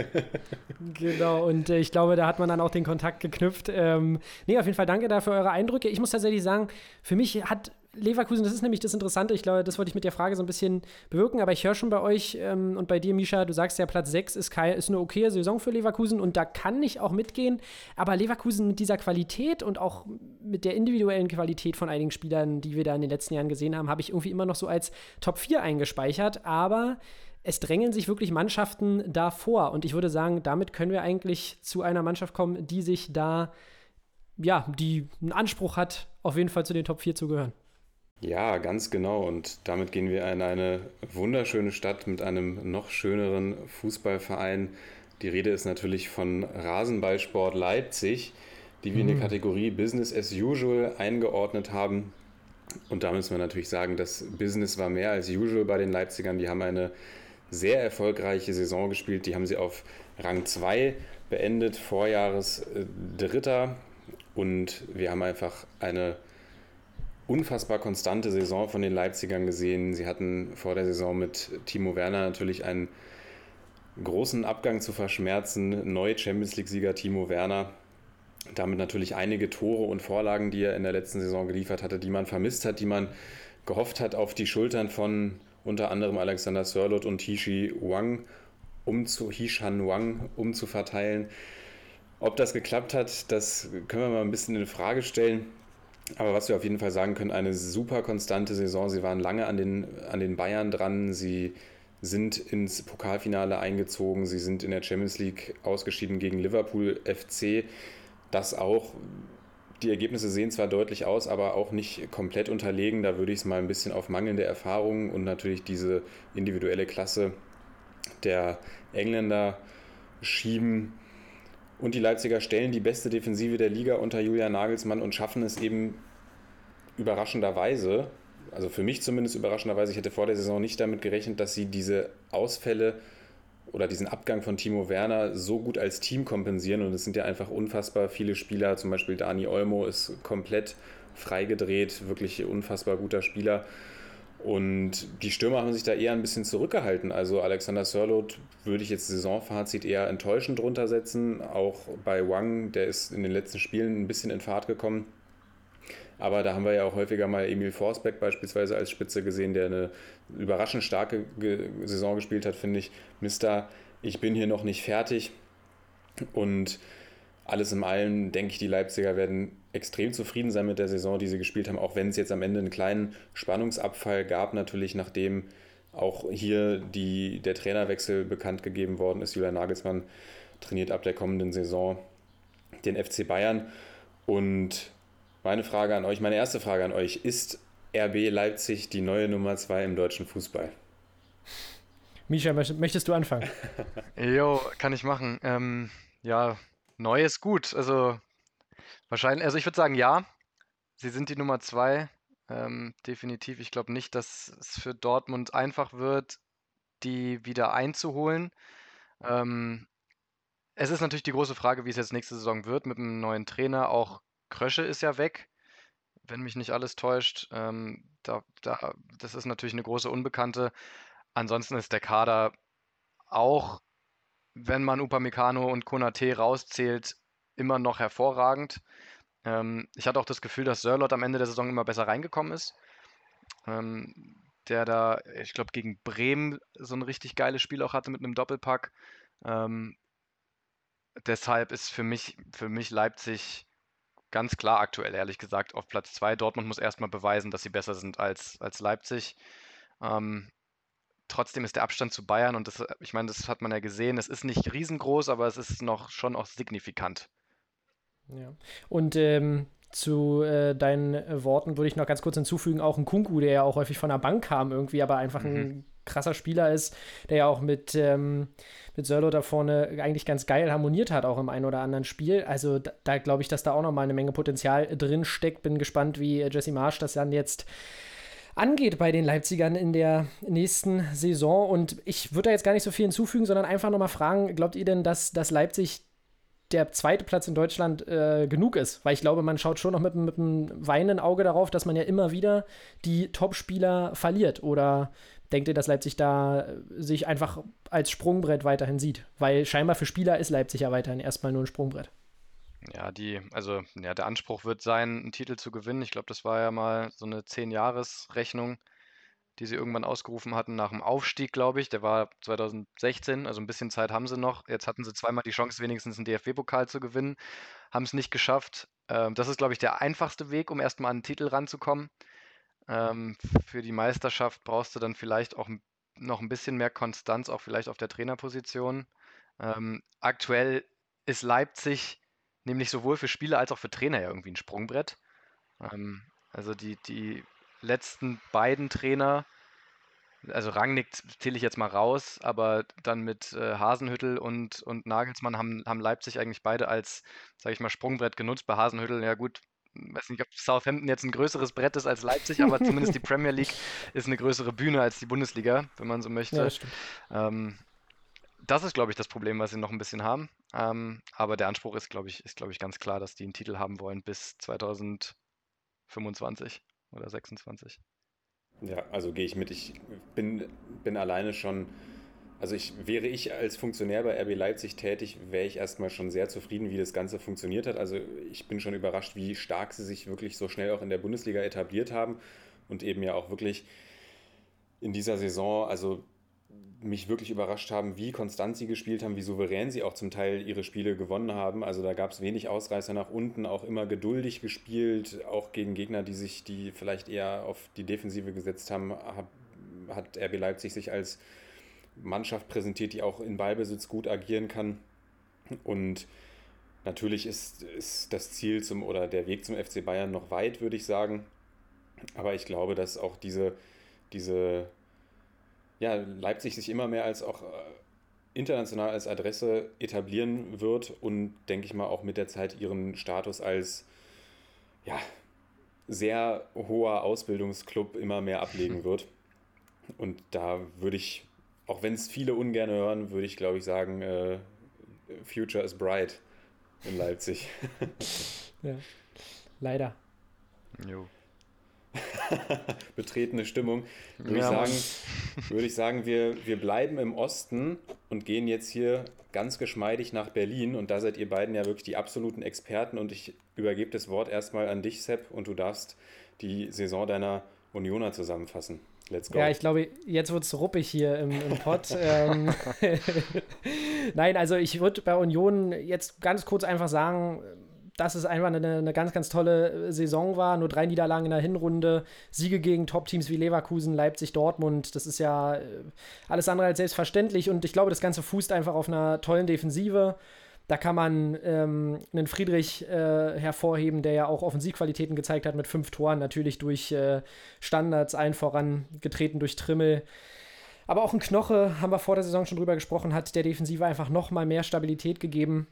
Speaker 4: genau, und äh, ich glaube, da hat man dann auch den Kontakt geknüpft. Ähm, nee, auf jeden Fall danke da für eure Eindrücke. Ich muss tatsächlich sagen, für mich hat Leverkusen, das ist nämlich das Interessante. Ich glaube, das wollte ich mit der Frage so ein bisschen bewirken, aber ich höre schon bei euch ähm, und bei dir, Misha, du sagst ja, Platz 6 ist, kein, ist eine okaye Saison für Leverkusen und da kann ich auch mitgehen. Aber Leverkusen mit dieser Qualität und auch mit der individuellen Qualität von einigen Spielern, die wir da in den letzten Jahren gesehen haben, habe ich irgendwie immer noch so als Top 4 eingespeichert. Aber es drängeln sich wirklich Mannschaften davor und ich würde sagen, damit können wir eigentlich zu einer Mannschaft kommen, die sich da, ja, die einen Anspruch hat, auf jeden Fall zu den Top 4 zu gehören.
Speaker 3: Ja, ganz genau. Und damit gehen wir in eine wunderschöne Stadt mit einem noch schöneren Fußballverein. Die Rede ist natürlich von Rasenballsport Leipzig, die wir in die mhm. Kategorie Business as usual eingeordnet haben. Und da müssen wir natürlich sagen, das Business war mehr als usual bei den Leipzigern. Die haben eine sehr erfolgreiche Saison gespielt. Die haben sie auf Rang 2 beendet, Vorjahres äh, Dritter. Und wir haben einfach eine unfassbar konstante Saison von den Leipzigern gesehen. Sie hatten vor der Saison mit Timo Werner natürlich einen großen Abgang zu verschmerzen. Neu Champions League-Sieger Timo Werner. Damit natürlich einige Tore und Vorlagen, die er in der letzten Saison geliefert hatte, die man vermisst hat, die man gehofft hat, auf die Schultern von unter anderem Alexander Sörlot und Hishi Wang umzu, Hishan Wang umzuverteilen. Ob das geklappt hat, das können wir mal ein bisschen in Frage stellen. Aber was wir auf jeden Fall sagen können, eine super konstante Saison. Sie waren lange an den, an den Bayern dran. Sie sind ins Pokalfinale eingezogen. Sie sind in der Champions League ausgeschieden gegen Liverpool FC. Das auch. Die Ergebnisse sehen zwar deutlich aus, aber auch nicht komplett unterlegen. Da würde ich es mal ein bisschen auf mangelnde Erfahrung und natürlich diese individuelle Klasse der Engländer schieben. Und die Leipziger stellen die beste Defensive der Liga unter Julian Nagelsmann und schaffen es eben überraschenderweise, also für mich zumindest überraschenderweise, ich hätte vor der Saison nicht damit gerechnet, dass sie diese Ausfälle oder diesen Abgang von Timo Werner so gut als Team kompensieren. Und es sind ja einfach unfassbar viele Spieler, zum Beispiel Dani Olmo ist komplett freigedreht, wirklich unfassbar guter Spieler. Und die Stürmer haben sich da eher ein bisschen zurückgehalten. Also Alexander Sörlot würde ich jetzt Saisonfazit eher enttäuschend drunter setzen. Auch bei Wang, der ist in den letzten Spielen ein bisschen in Fahrt gekommen. Aber da haben wir ja auch häufiger mal Emil Forsbeck beispielsweise als Spitze gesehen, der eine überraschend starke Saison gespielt hat, finde ich. Mister, ich bin hier noch nicht fertig. Und alles in allem denke ich, die Leipziger werden extrem zufrieden sein mit der Saison, die sie gespielt haben, auch wenn es jetzt am Ende einen kleinen Spannungsabfall gab, natürlich nachdem auch hier die, der Trainerwechsel bekannt gegeben worden ist. Julian Nagelsmann trainiert ab der kommenden Saison den FC Bayern. Und meine Frage an euch, meine erste Frage an euch, ist RB Leipzig die neue Nummer zwei im deutschen Fußball?
Speaker 4: Misha, möchtest du anfangen? [laughs]
Speaker 2: Jo, kann ich machen. Ähm, ja, neu ist gut. Also wahrscheinlich, also ich würde sagen, ja, sie sind die Nummer zwei. Ähm, definitiv. Ich glaube nicht, dass es für Dortmund einfach wird, die wieder einzuholen. Ähm, es ist natürlich die große Frage, wie es jetzt nächste Saison wird mit einem neuen Trainer. Auch Krösche ist ja weg, wenn mich nicht alles täuscht. Ähm, da, da, das ist natürlich eine große Unbekannte. Ansonsten ist der Kader auch, wenn man Upamecano und Konate rauszählt, immer noch hervorragend. Ähm, ich hatte auch das Gefühl, dass Sörlot am Ende der Saison immer besser reingekommen ist. Ähm, der da, ich glaube, gegen Bremen so ein richtig geiles Spiel auch hatte mit einem Doppelpack. Ähm, deshalb ist für mich, für mich Leipzig ganz klar aktuell, ehrlich gesagt, auf Platz 2. Dortmund muss erstmal beweisen, dass sie besser sind als, als Leipzig. Ähm, trotzdem ist der Abstand zu Bayern, und das, ich meine, das hat man ja gesehen, es ist nicht riesengroß, aber es ist noch schon auch signifikant.
Speaker 4: Ja. Und ähm, zu äh, deinen äh, Worten würde ich noch ganz kurz hinzufügen, auch ein Kunku, der ja auch häufig von der Bank kam irgendwie, aber einfach mhm. ein krasser Spieler ist, der ja auch mit, ähm, mit Sörlo da vorne eigentlich ganz geil harmoniert hat, auch im einen oder anderen Spiel. Also da, da glaube ich, dass da auch noch mal eine Menge Potenzial drin steckt. Bin gespannt, wie äh, Jesse Marsch das dann jetzt angeht bei den Leipzigern in der nächsten Saison. Und ich würde da jetzt gar nicht so viel hinzufügen, sondern einfach nochmal fragen, glaubt ihr denn, dass, dass Leipzig der zweite Platz in Deutschland äh, genug ist. Weil ich glaube, man schaut schon noch mit, mit einem weinenden Auge darauf, dass man ja immer wieder die Top-Spieler verliert. Oder denkt ihr, dass Leipzig da äh, sich einfach als Sprungbrett weiterhin sieht? Weil scheinbar für Spieler ist Leipzig ja weiterhin erstmal nur ein Sprungbrett.
Speaker 2: Ja, die, also ja, der Anspruch wird sein, einen Titel zu gewinnen. Ich glaube, das war ja mal so eine Zehn-Jahres-Rechnung die sie irgendwann ausgerufen hatten nach dem Aufstieg, glaube ich. Der war 2016, also ein bisschen Zeit haben sie noch. Jetzt hatten sie zweimal die Chance, wenigstens einen DFB-Pokal zu gewinnen, haben es nicht geschafft. Ähm, das ist, glaube ich, der einfachste Weg, um erstmal an den Titel ranzukommen. Ähm, für die Meisterschaft brauchst du dann vielleicht auch noch ein bisschen mehr Konstanz, auch vielleicht auf der Trainerposition. Ähm, aktuell ist Leipzig nämlich sowohl für Spieler als auch für Trainer ja irgendwie ein Sprungbrett. Ähm, also die, die letzten beiden Trainer, also Rangnick zähle ich jetzt mal raus, aber dann mit äh, Hasenhüttel und, und Nagelsmann haben, haben Leipzig eigentlich beide als, sage ich mal, Sprungbrett genutzt. Bei Hasenhüttel, ja gut, weiß nicht, ob Southampton jetzt ein größeres Brett ist als Leipzig, aber zumindest die [laughs] Premier League ist eine größere Bühne als die Bundesliga, wenn man so möchte. Ja, das, ähm, das ist, glaube ich, das Problem, was sie noch ein bisschen haben. Ähm, aber der Anspruch ist, glaube ich, ist, glaube ich, ganz klar, dass die einen Titel haben wollen bis 2025 oder 26.
Speaker 3: Ja, also gehe ich mit. Ich bin, bin alleine schon, also ich wäre ich als Funktionär bei RB Leipzig tätig, wäre ich erstmal schon sehr zufrieden, wie das Ganze funktioniert hat. Also ich bin schon überrascht, wie stark sie sich wirklich so schnell auch in der Bundesliga etabliert haben und eben ja auch wirklich in dieser Saison, also mich wirklich überrascht haben, wie konstant sie gespielt haben, wie souverän sie auch zum Teil ihre Spiele gewonnen haben. Also da gab es wenig Ausreißer nach unten, auch immer geduldig gespielt, auch gegen Gegner, die sich, die vielleicht eher auf die Defensive gesetzt haben, hat RB Leipzig sich als Mannschaft präsentiert, die auch in Ballbesitz gut agieren kann. Und natürlich ist, ist das Ziel zum oder der Weg zum FC Bayern noch weit, würde ich sagen. Aber ich glaube, dass auch diese, diese ja, Leipzig sich immer mehr als auch äh, international als Adresse etablieren wird und denke ich mal auch mit der Zeit ihren Status als ja, sehr hoher Ausbildungsclub immer mehr ablegen wird. [laughs] Und da würde ich, auch wenn es viele ungern hören, würde ich glaube ich sagen, äh, Future is bright in Leipzig. [laughs]
Speaker 4: ja, leider.
Speaker 3: Jo. [laughs] betretene Stimmung, würde ja, ich sagen, würde ich sagen wir, wir bleiben im Osten und gehen jetzt hier ganz geschmeidig nach Berlin. Und da seid ihr beiden ja wirklich die absoluten Experten. Und ich übergebe das Wort erstmal an dich, Sepp, und du darfst die Saison deiner Unioner zusammenfassen. Let's go.
Speaker 4: Ja, ich glaube, jetzt wird es ruppig hier im, im Pod. [laughs] ähm, [laughs] Nein, also ich würde bei Union jetzt ganz kurz einfach sagen, dass es einfach eine, eine, ganz, ganz tolle Saison war. Nur drei Niederlagen in der Hinrunde, Siege gegen Top-Teams wie Leverkusen, Leipzig, Dortmund. Das ist ja äh, alles andere als selbstverständlich. Und ich glaube, das Ganze fußt einfach auf einer tollen Defensive. Da kann man ähm, einen Friedrich äh, hervorheben, der ja auch Offensivqualitäten gezeigt hat mit fünf Toren, natürlich durch äh, Standards, allen voran getreten durch Trimmel. Aber auch ein Knoche, haben wir vor der Saison schon drüber gesprochen, hat der Defensive einfach nochmal mehr Stabilität gegeben.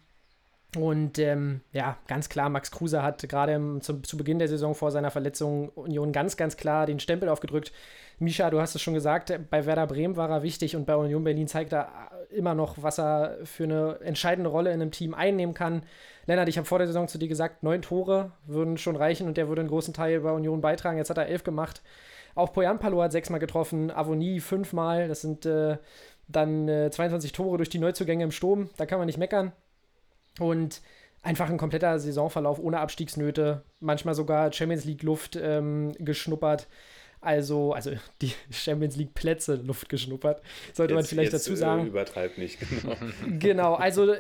Speaker 4: Und ähm, ja, ganz klar, Max Kruse hat gerade zu, Beginn der Saison vor seiner Verletzung Union ganz, ganz klar den Stempel aufgedrückt. Misha, du hast es schon gesagt, bei Werder Bremen war er wichtig und bei Union Berlin zeigt er immer noch, was er für eine entscheidende Rolle in einem Team einnehmen kann. Lennart, ich habe vor der Saison zu dir gesagt, neun Tore würden schon reichen und der würde einen großen Teil bei Union beitragen. Jetzt hat er elf gemacht. Auch Poyan Palo hat sechsmal getroffen, Avoni fünfmal. Das sind äh, dann äh, 22 Tore durch die Neuzugänge im Sturm. Da kann man nicht meckern. Und einfach ein kompletter Saisonverlauf ohne Abstiegsnöte, manchmal sogar Champions League Luft ähm, geschnuppert. Also, also die [laughs] Champions League Plätze Luft geschnuppert, sollte jetzt, man vielleicht jetzt, dazu äh, sagen.
Speaker 3: Äh, übertreibt nicht, genau. [laughs]
Speaker 4: genau, also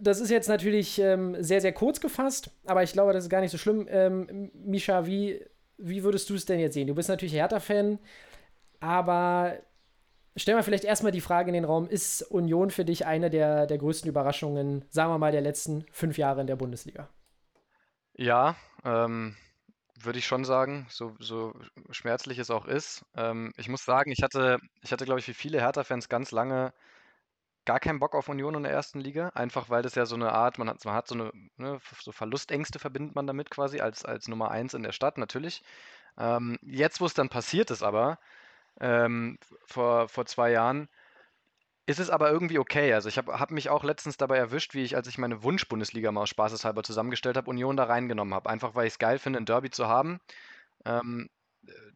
Speaker 4: das ist jetzt natürlich ähm, sehr, sehr kurz gefasst, aber ich glaube, das ist gar nicht so schlimm. Ähm, Misha, wie, wie würdest du es denn jetzt sehen? Du bist natürlich Hertha-Fan, aber Stell mal vielleicht erstmal die Frage in den Raum: Ist Union für dich eine der, der größten Überraschungen, sagen wir mal, der letzten fünf Jahre in der Bundesliga?
Speaker 2: Ja, ähm, würde ich schon sagen, so, so schmerzlich es auch ist. Ähm, ich muss sagen, ich hatte, ich hatte, glaube ich, wie viele Hertha-Fans ganz lange gar keinen Bock auf Union in der ersten Liga, einfach weil das ja so eine Art, man hat, man hat so eine, ne, so Verlustängste verbindet man damit quasi als, als Nummer eins in der Stadt, natürlich. Ähm, jetzt, wo es dann passiert ist, aber ähm, vor, vor zwei Jahren. Ist es aber irgendwie okay. Also ich habe hab mich auch letztens dabei erwischt, wie ich, als ich meine Wunsch-Bundesliga mal aus spaßeshalber zusammengestellt habe, Union da reingenommen habe. Einfach weil ich es geil finde, ein Derby zu haben. Ähm,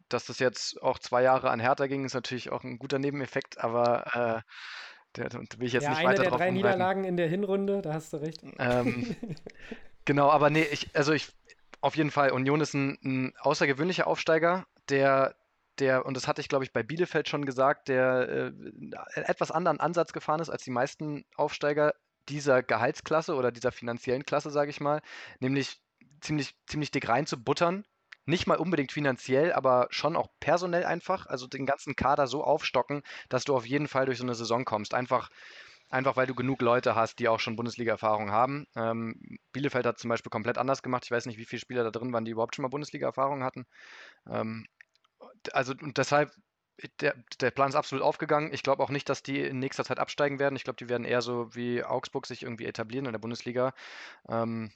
Speaker 2: dass das jetzt auch zwei Jahre an Hertha ging, ist natürlich auch ein guter Nebeneffekt, aber äh, da will ich jetzt
Speaker 4: ja,
Speaker 2: nicht
Speaker 4: eine
Speaker 2: weiter
Speaker 4: der
Speaker 2: drauf
Speaker 4: drei
Speaker 2: umreiten.
Speaker 4: Niederlagen in der Hinrunde, da hast du recht.
Speaker 2: Ähm, [laughs] genau, aber nee, ich, also ich, auf jeden Fall, Union ist ein, ein außergewöhnlicher Aufsteiger, der der, und das hatte ich, glaube ich, bei Bielefeld schon gesagt, der äh, etwas anderen Ansatz gefahren ist als die meisten Aufsteiger dieser Gehaltsklasse oder dieser finanziellen Klasse, sage ich mal, nämlich ziemlich, ziemlich dick reinzubuttern. Nicht mal unbedingt finanziell, aber schon auch personell einfach. Also den ganzen Kader so aufstocken, dass du auf jeden Fall durch so eine Saison kommst. Einfach, einfach weil du genug Leute hast, die auch schon Bundesliga-Erfahrung haben. Ähm, Bielefeld hat zum Beispiel komplett anders gemacht. Ich weiß nicht, wie viele Spieler da drin waren, die überhaupt schon mal Bundesliga-Erfahrung hatten. Ähm, also und deshalb, der, der Plan ist absolut aufgegangen. Ich glaube auch nicht, dass die in nächster Zeit absteigen werden. Ich glaube, die werden eher so wie Augsburg sich irgendwie etablieren in der Bundesliga. Ähm,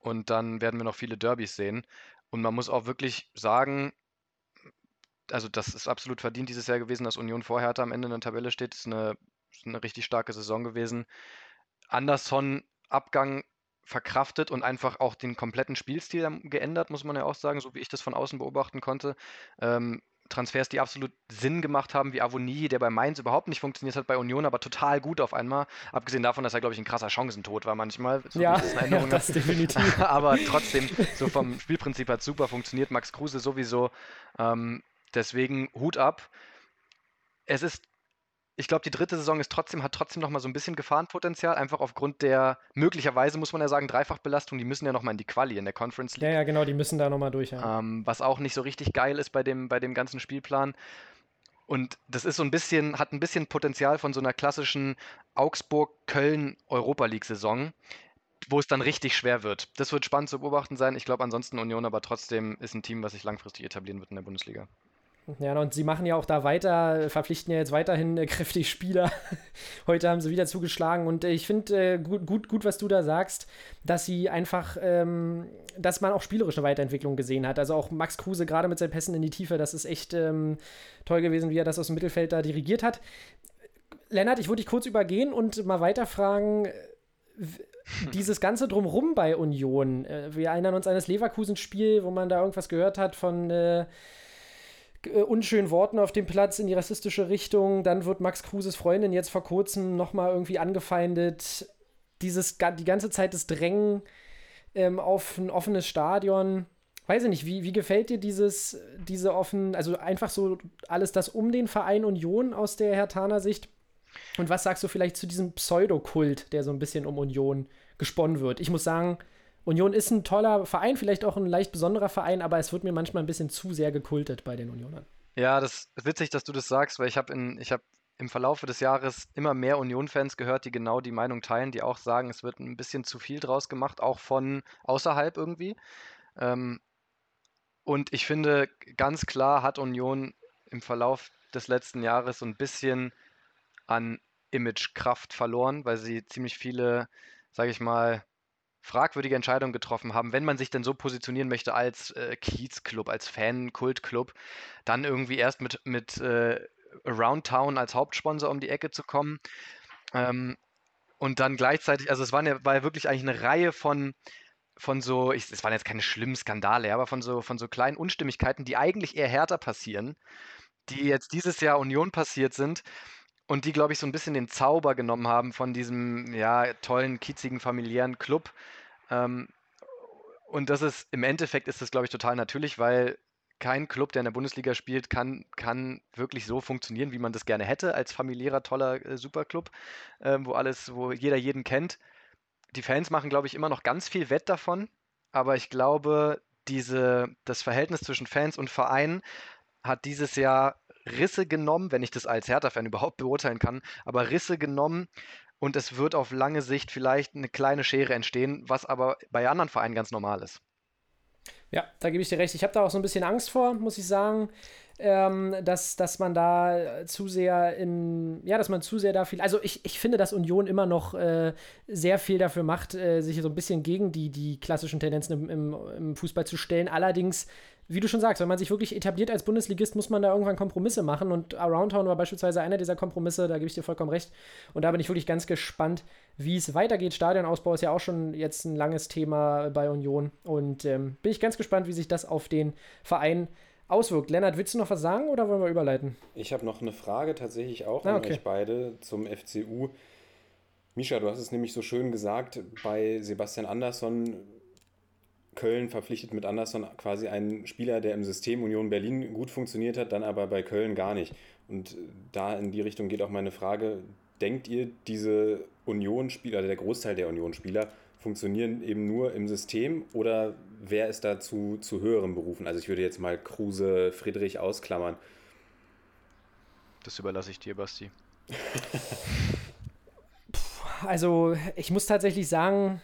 Speaker 2: und dann werden wir noch viele Derbys sehen. Und man muss auch wirklich sagen, also das ist absolut verdient dieses Jahr gewesen, dass Union vor Hertha am Ende in der Tabelle steht. Das ist eine, eine richtig starke Saison gewesen. Anderson Abgang verkraftet und einfach auch den kompletten Spielstil geändert, muss man ja auch sagen, so wie ich das von außen beobachten konnte. Ähm, Transfers, die absolut Sinn gemacht haben, wie Avoni, der bei Mainz überhaupt nicht funktioniert hat, bei Union aber total gut auf einmal. Abgesehen davon, dass er, glaube ich, ein krasser Chancentod war manchmal.
Speaker 4: So ja, [laughs] ja, das definitiv. [laughs]
Speaker 2: aber trotzdem, so vom Spielprinzip hat super funktioniert. Max Kruse sowieso. Ähm, deswegen Hut ab. Es ist ich glaube, die dritte Saison ist trotzdem, hat trotzdem noch mal so ein bisschen Gefahrenpotenzial, einfach aufgrund der möglicherweise, muss man ja sagen, Dreifachbelastung. Die müssen ja noch mal in die Quali, in der Conference League.
Speaker 4: Ja, ja, genau, die müssen da noch mal durch. Ja.
Speaker 2: Ähm, was auch nicht so richtig geil ist bei dem, bei dem ganzen Spielplan. Und das ist so ein bisschen, hat ein bisschen Potenzial von so einer klassischen Augsburg-Köln-Europa League-Saison, wo es dann richtig schwer wird. Das wird spannend zu beobachten sein. Ich glaube ansonsten Union aber trotzdem ist ein Team, was sich langfristig etablieren wird in der Bundesliga.
Speaker 4: Ja, und sie machen ja auch da weiter, verpflichten ja jetzt weiterhin äh, kräftig Spieler. [laughs] Heute haben sie wieder zugeschlagen und äh, ich finde äh, gut, gut, gut, was du da sagst, dass sie einfach, ähm, dass man auch spielerische Weiterentwicklung gesehen hat. Also auch Max Kruse gerade mit seinen Pässen in die Tiefe, das ist echt ähm, toll gewesen, wie er das aus dem Mittelfeld da dirigiert hat. Lennart, ich würde dich kurz übergehen und mal weiterfragen. Dieses ganze Drumrum bei Union. Äh, wir erinnern uns an das Leverkusen-Spiel, wo man da irgendwas gehört hat von äh, unschönen Worten auf dem Platz in die rassistische Richtung. Dann wird Max Kruses Freundin jetzt vor kurzem nochmal irgendwie angefeindet. Dieses, die ganze Zeit das Drängen ähm, auf ein offenes Stadion. Weiß ich nicht, wie, wie gefällt dir dieses, diese offen, also einfach so alles das um den Verein Union aus der Hertaner Sicht? Und was sagst du vielleicht zu diesem Pseudokult, der so ein bisschen um Union gesponnen wird? Ich muss sagen, Union ist ein toller Verein, vielleicht auch ein leicht besonderer Verein, aber es wird mir manchmal ein bisschen zu sehr gekultet bei den Unionern.
Speaker 2: Ja, das ist witzig, dass du das sagst, weil ich habe habe im Verlauf des Jahres immer mehr Union-Fans gehört, die genau die Meinung teilen, die auch sagen, es wird ein bisschen zu viel draus gemacht, auch von außerhalb irgendwie. Ähm, und ich finde, ganz klar hat Union im Verlauf des letzten Jahres so ein bisschen an Imagekraft verloren, weil sie ziemlich viele, sage ich mal, fragwürdige Entscheidungen getroffen haben, wenn man sich denn so positionieren möchte als äh, Kiez-Club, als Fan-Kult-Club, dann irgendwie erst mit, mit äh, Around Town als Hauptsponsor um die Ecke zu kommen. Ähm, und dann gleichzeitig, also es waren ja, war ja wirklich eigentlich eine Reihe von, von so, ich, es waren jetzt keine schlimmen Skandale, aber von so, von so kleinen Unstimmigkeiten, die eigentlich eher härter passieren, die jetzt dieses Jahr Union passiert sind und die, glaube ich, so ein bisschen den Zauber genommen haben von diesem, ja, tollen, kiezigen, familiären Club. Ähm, und das ist, im Endeffekt ist das, glaube ich, total natürlich, weil kein Club, der in der Bundesliga spielt, kann, kann wirklich so funktionieren, wie man das gerne hätte, als familiärer, toller äh, Superclub, äh, wo alles, wo jeder jeden kennt. Die Fans machen, glaube ich, immer noch ganz viel Wett davon, aber ich glaube, diese, das Verhältnis zwischen Fans und Verein hat dieses Jahr Risse genommen, wenn ich das als Hertha-Fan überhaupt beurteilen kann, aber Risse genommen und es wird auf lange Sicht vielleicht eine kleine Schere entstehen, was aber bei anderen Vereinen ganz normal ist.
Speaker 4: Ja, da gebe ich dir recht. Ich habe da auch so ein bisschen Angst vor, muss ich sagen, ähm, dass, dass man da zu sehr in, ja, dass man zu sehr da viel, also ich, ich finde, dass Union immer noch äh, sehr viel dafür macht, äh, sich so ein bisschen gegen die, die klassischen Tendenzen im, im, im Fußball zu stellen. Allerdings wie du schon sagst, wenn man sich wirklich etabliert als Bundesligist, muss man da irgendwann Kompromisse machen. Und Aroundtown war beispielsweise einer dieser Kompromisse, da gebe ich dir vollkommen recht. Und da bin ich wirklich ganz gespannt, wie es weitergeht. Stadionausbau ist ja auch schon jetzt ein langes Thema bei Union. Und ähm, bin ich ganz gespannt, wie sich das auf den Verein auswirkt. Lennart, willst du noch was sagen oder wollen wir überleiten?
Speaker 3: Ich habe noch eine Frage tatsächlich auch ah, okay. an euch beide zum FCU. Misha, du hast es nämlich so schön gesagt, bei Sebastian Andersson Köln verpflichtet mit Anderson quasi einen Spieler, der im System Union Berlin gut funktioniert hat, dann aber bei Köln gar nicht. Und da in die Richtung geht auch meine Frage, denkt ihr, diese Union-Spieler, der Großteil der Union-Spieler, funktionieren eben nur im System oder wer ist da zu, zu höheren Berufen? Also ich würde jetzt mal Kruse, Friedrich ausklammern.
Speaker 2: Das überlasse ich dir, Basti. [laughs]
Speaker 4: also ich muss tatsächlich sagen,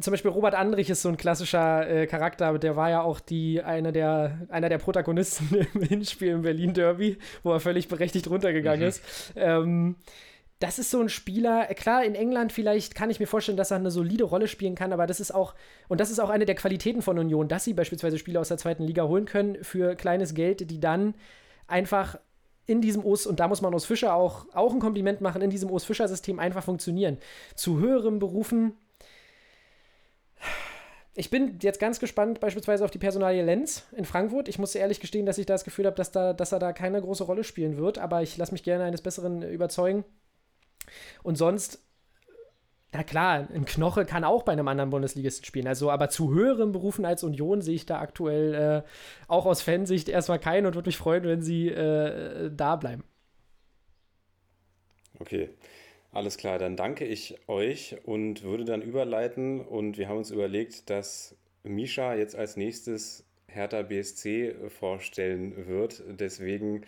Speaker 4: zum Beispiel Robert Andrich ist so ein klassischer äh, Charakter, der war ja auch die, eine der, einer der Protagonisten [laughs] im Hinspiel im Berlin Derby, wo er völlig berechtigt runtergegangen mhm. ist. Ähm, das ist so ein Spieler, äh, klar, in England vielleicht kann ich mir vorstellen, dass er eine solide Rolle spielen kann, aber das ist auch, und das ist auch eine der Qualitäten von Union, dass sie beispielsweise Spieler aus der zweiten Liga holen können für kleines Geld, die dann einfach in diesem Os, und da muss man Os Fischer auch, auch ein Kompliment machen, in diesem Os Fischer-System einfach funktionieren. Zu höheren Berufen ich bin jetzt ganz gespannt beispielsweise auf die Personalie Lenz in Frankfurt. Ich muss ehrlich gestehen, dass ich da das Gefühl habe, dass, da, dass er da keine große Rolle spielen wird, aber ich lasse mich gerne eines Besseren überzeugen. Und sonst, na klar, ein Knoche kann auch bei einem anderen Bundesligisten spielen. Also, aber zu höheren Berufen als Union sehe ich da aktuell äh, auch aus Fansicht erstmal keinen und würde mich freuen, wenn sie äh, da bleiben.
Speaker 3: Okay. Alles klar, dann danke ich euch und würde dann überleiten. Und wir haben uns überlegt, dass Misha jetzt als nächstes Hertha BSC vorstellen wird. Deswegen,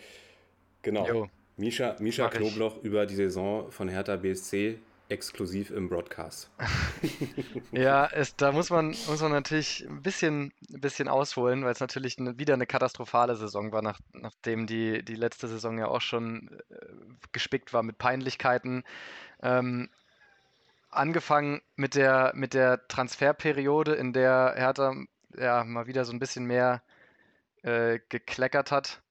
Speaker 3: genau, jo, Misha, Misha Knobloch ich. über die Saison von Hertha BSC exklusiv im Broadcast. [laughs]
Speaker 2: ja, es, da muss man, muss man natürlich ein bisschen, ein bisschen ausholen, weil es natürlich eine, wieder eine katastrophale Saison war, nach, nachdem die, die letzte Saison ja auch schon äh, gespickt war mit Peinlichkeiten. Ähm, angefangen mit der, mit der Transferperiode, in der Hertha ja mal wieder so ein bisschen mehr äh, gekleckert hat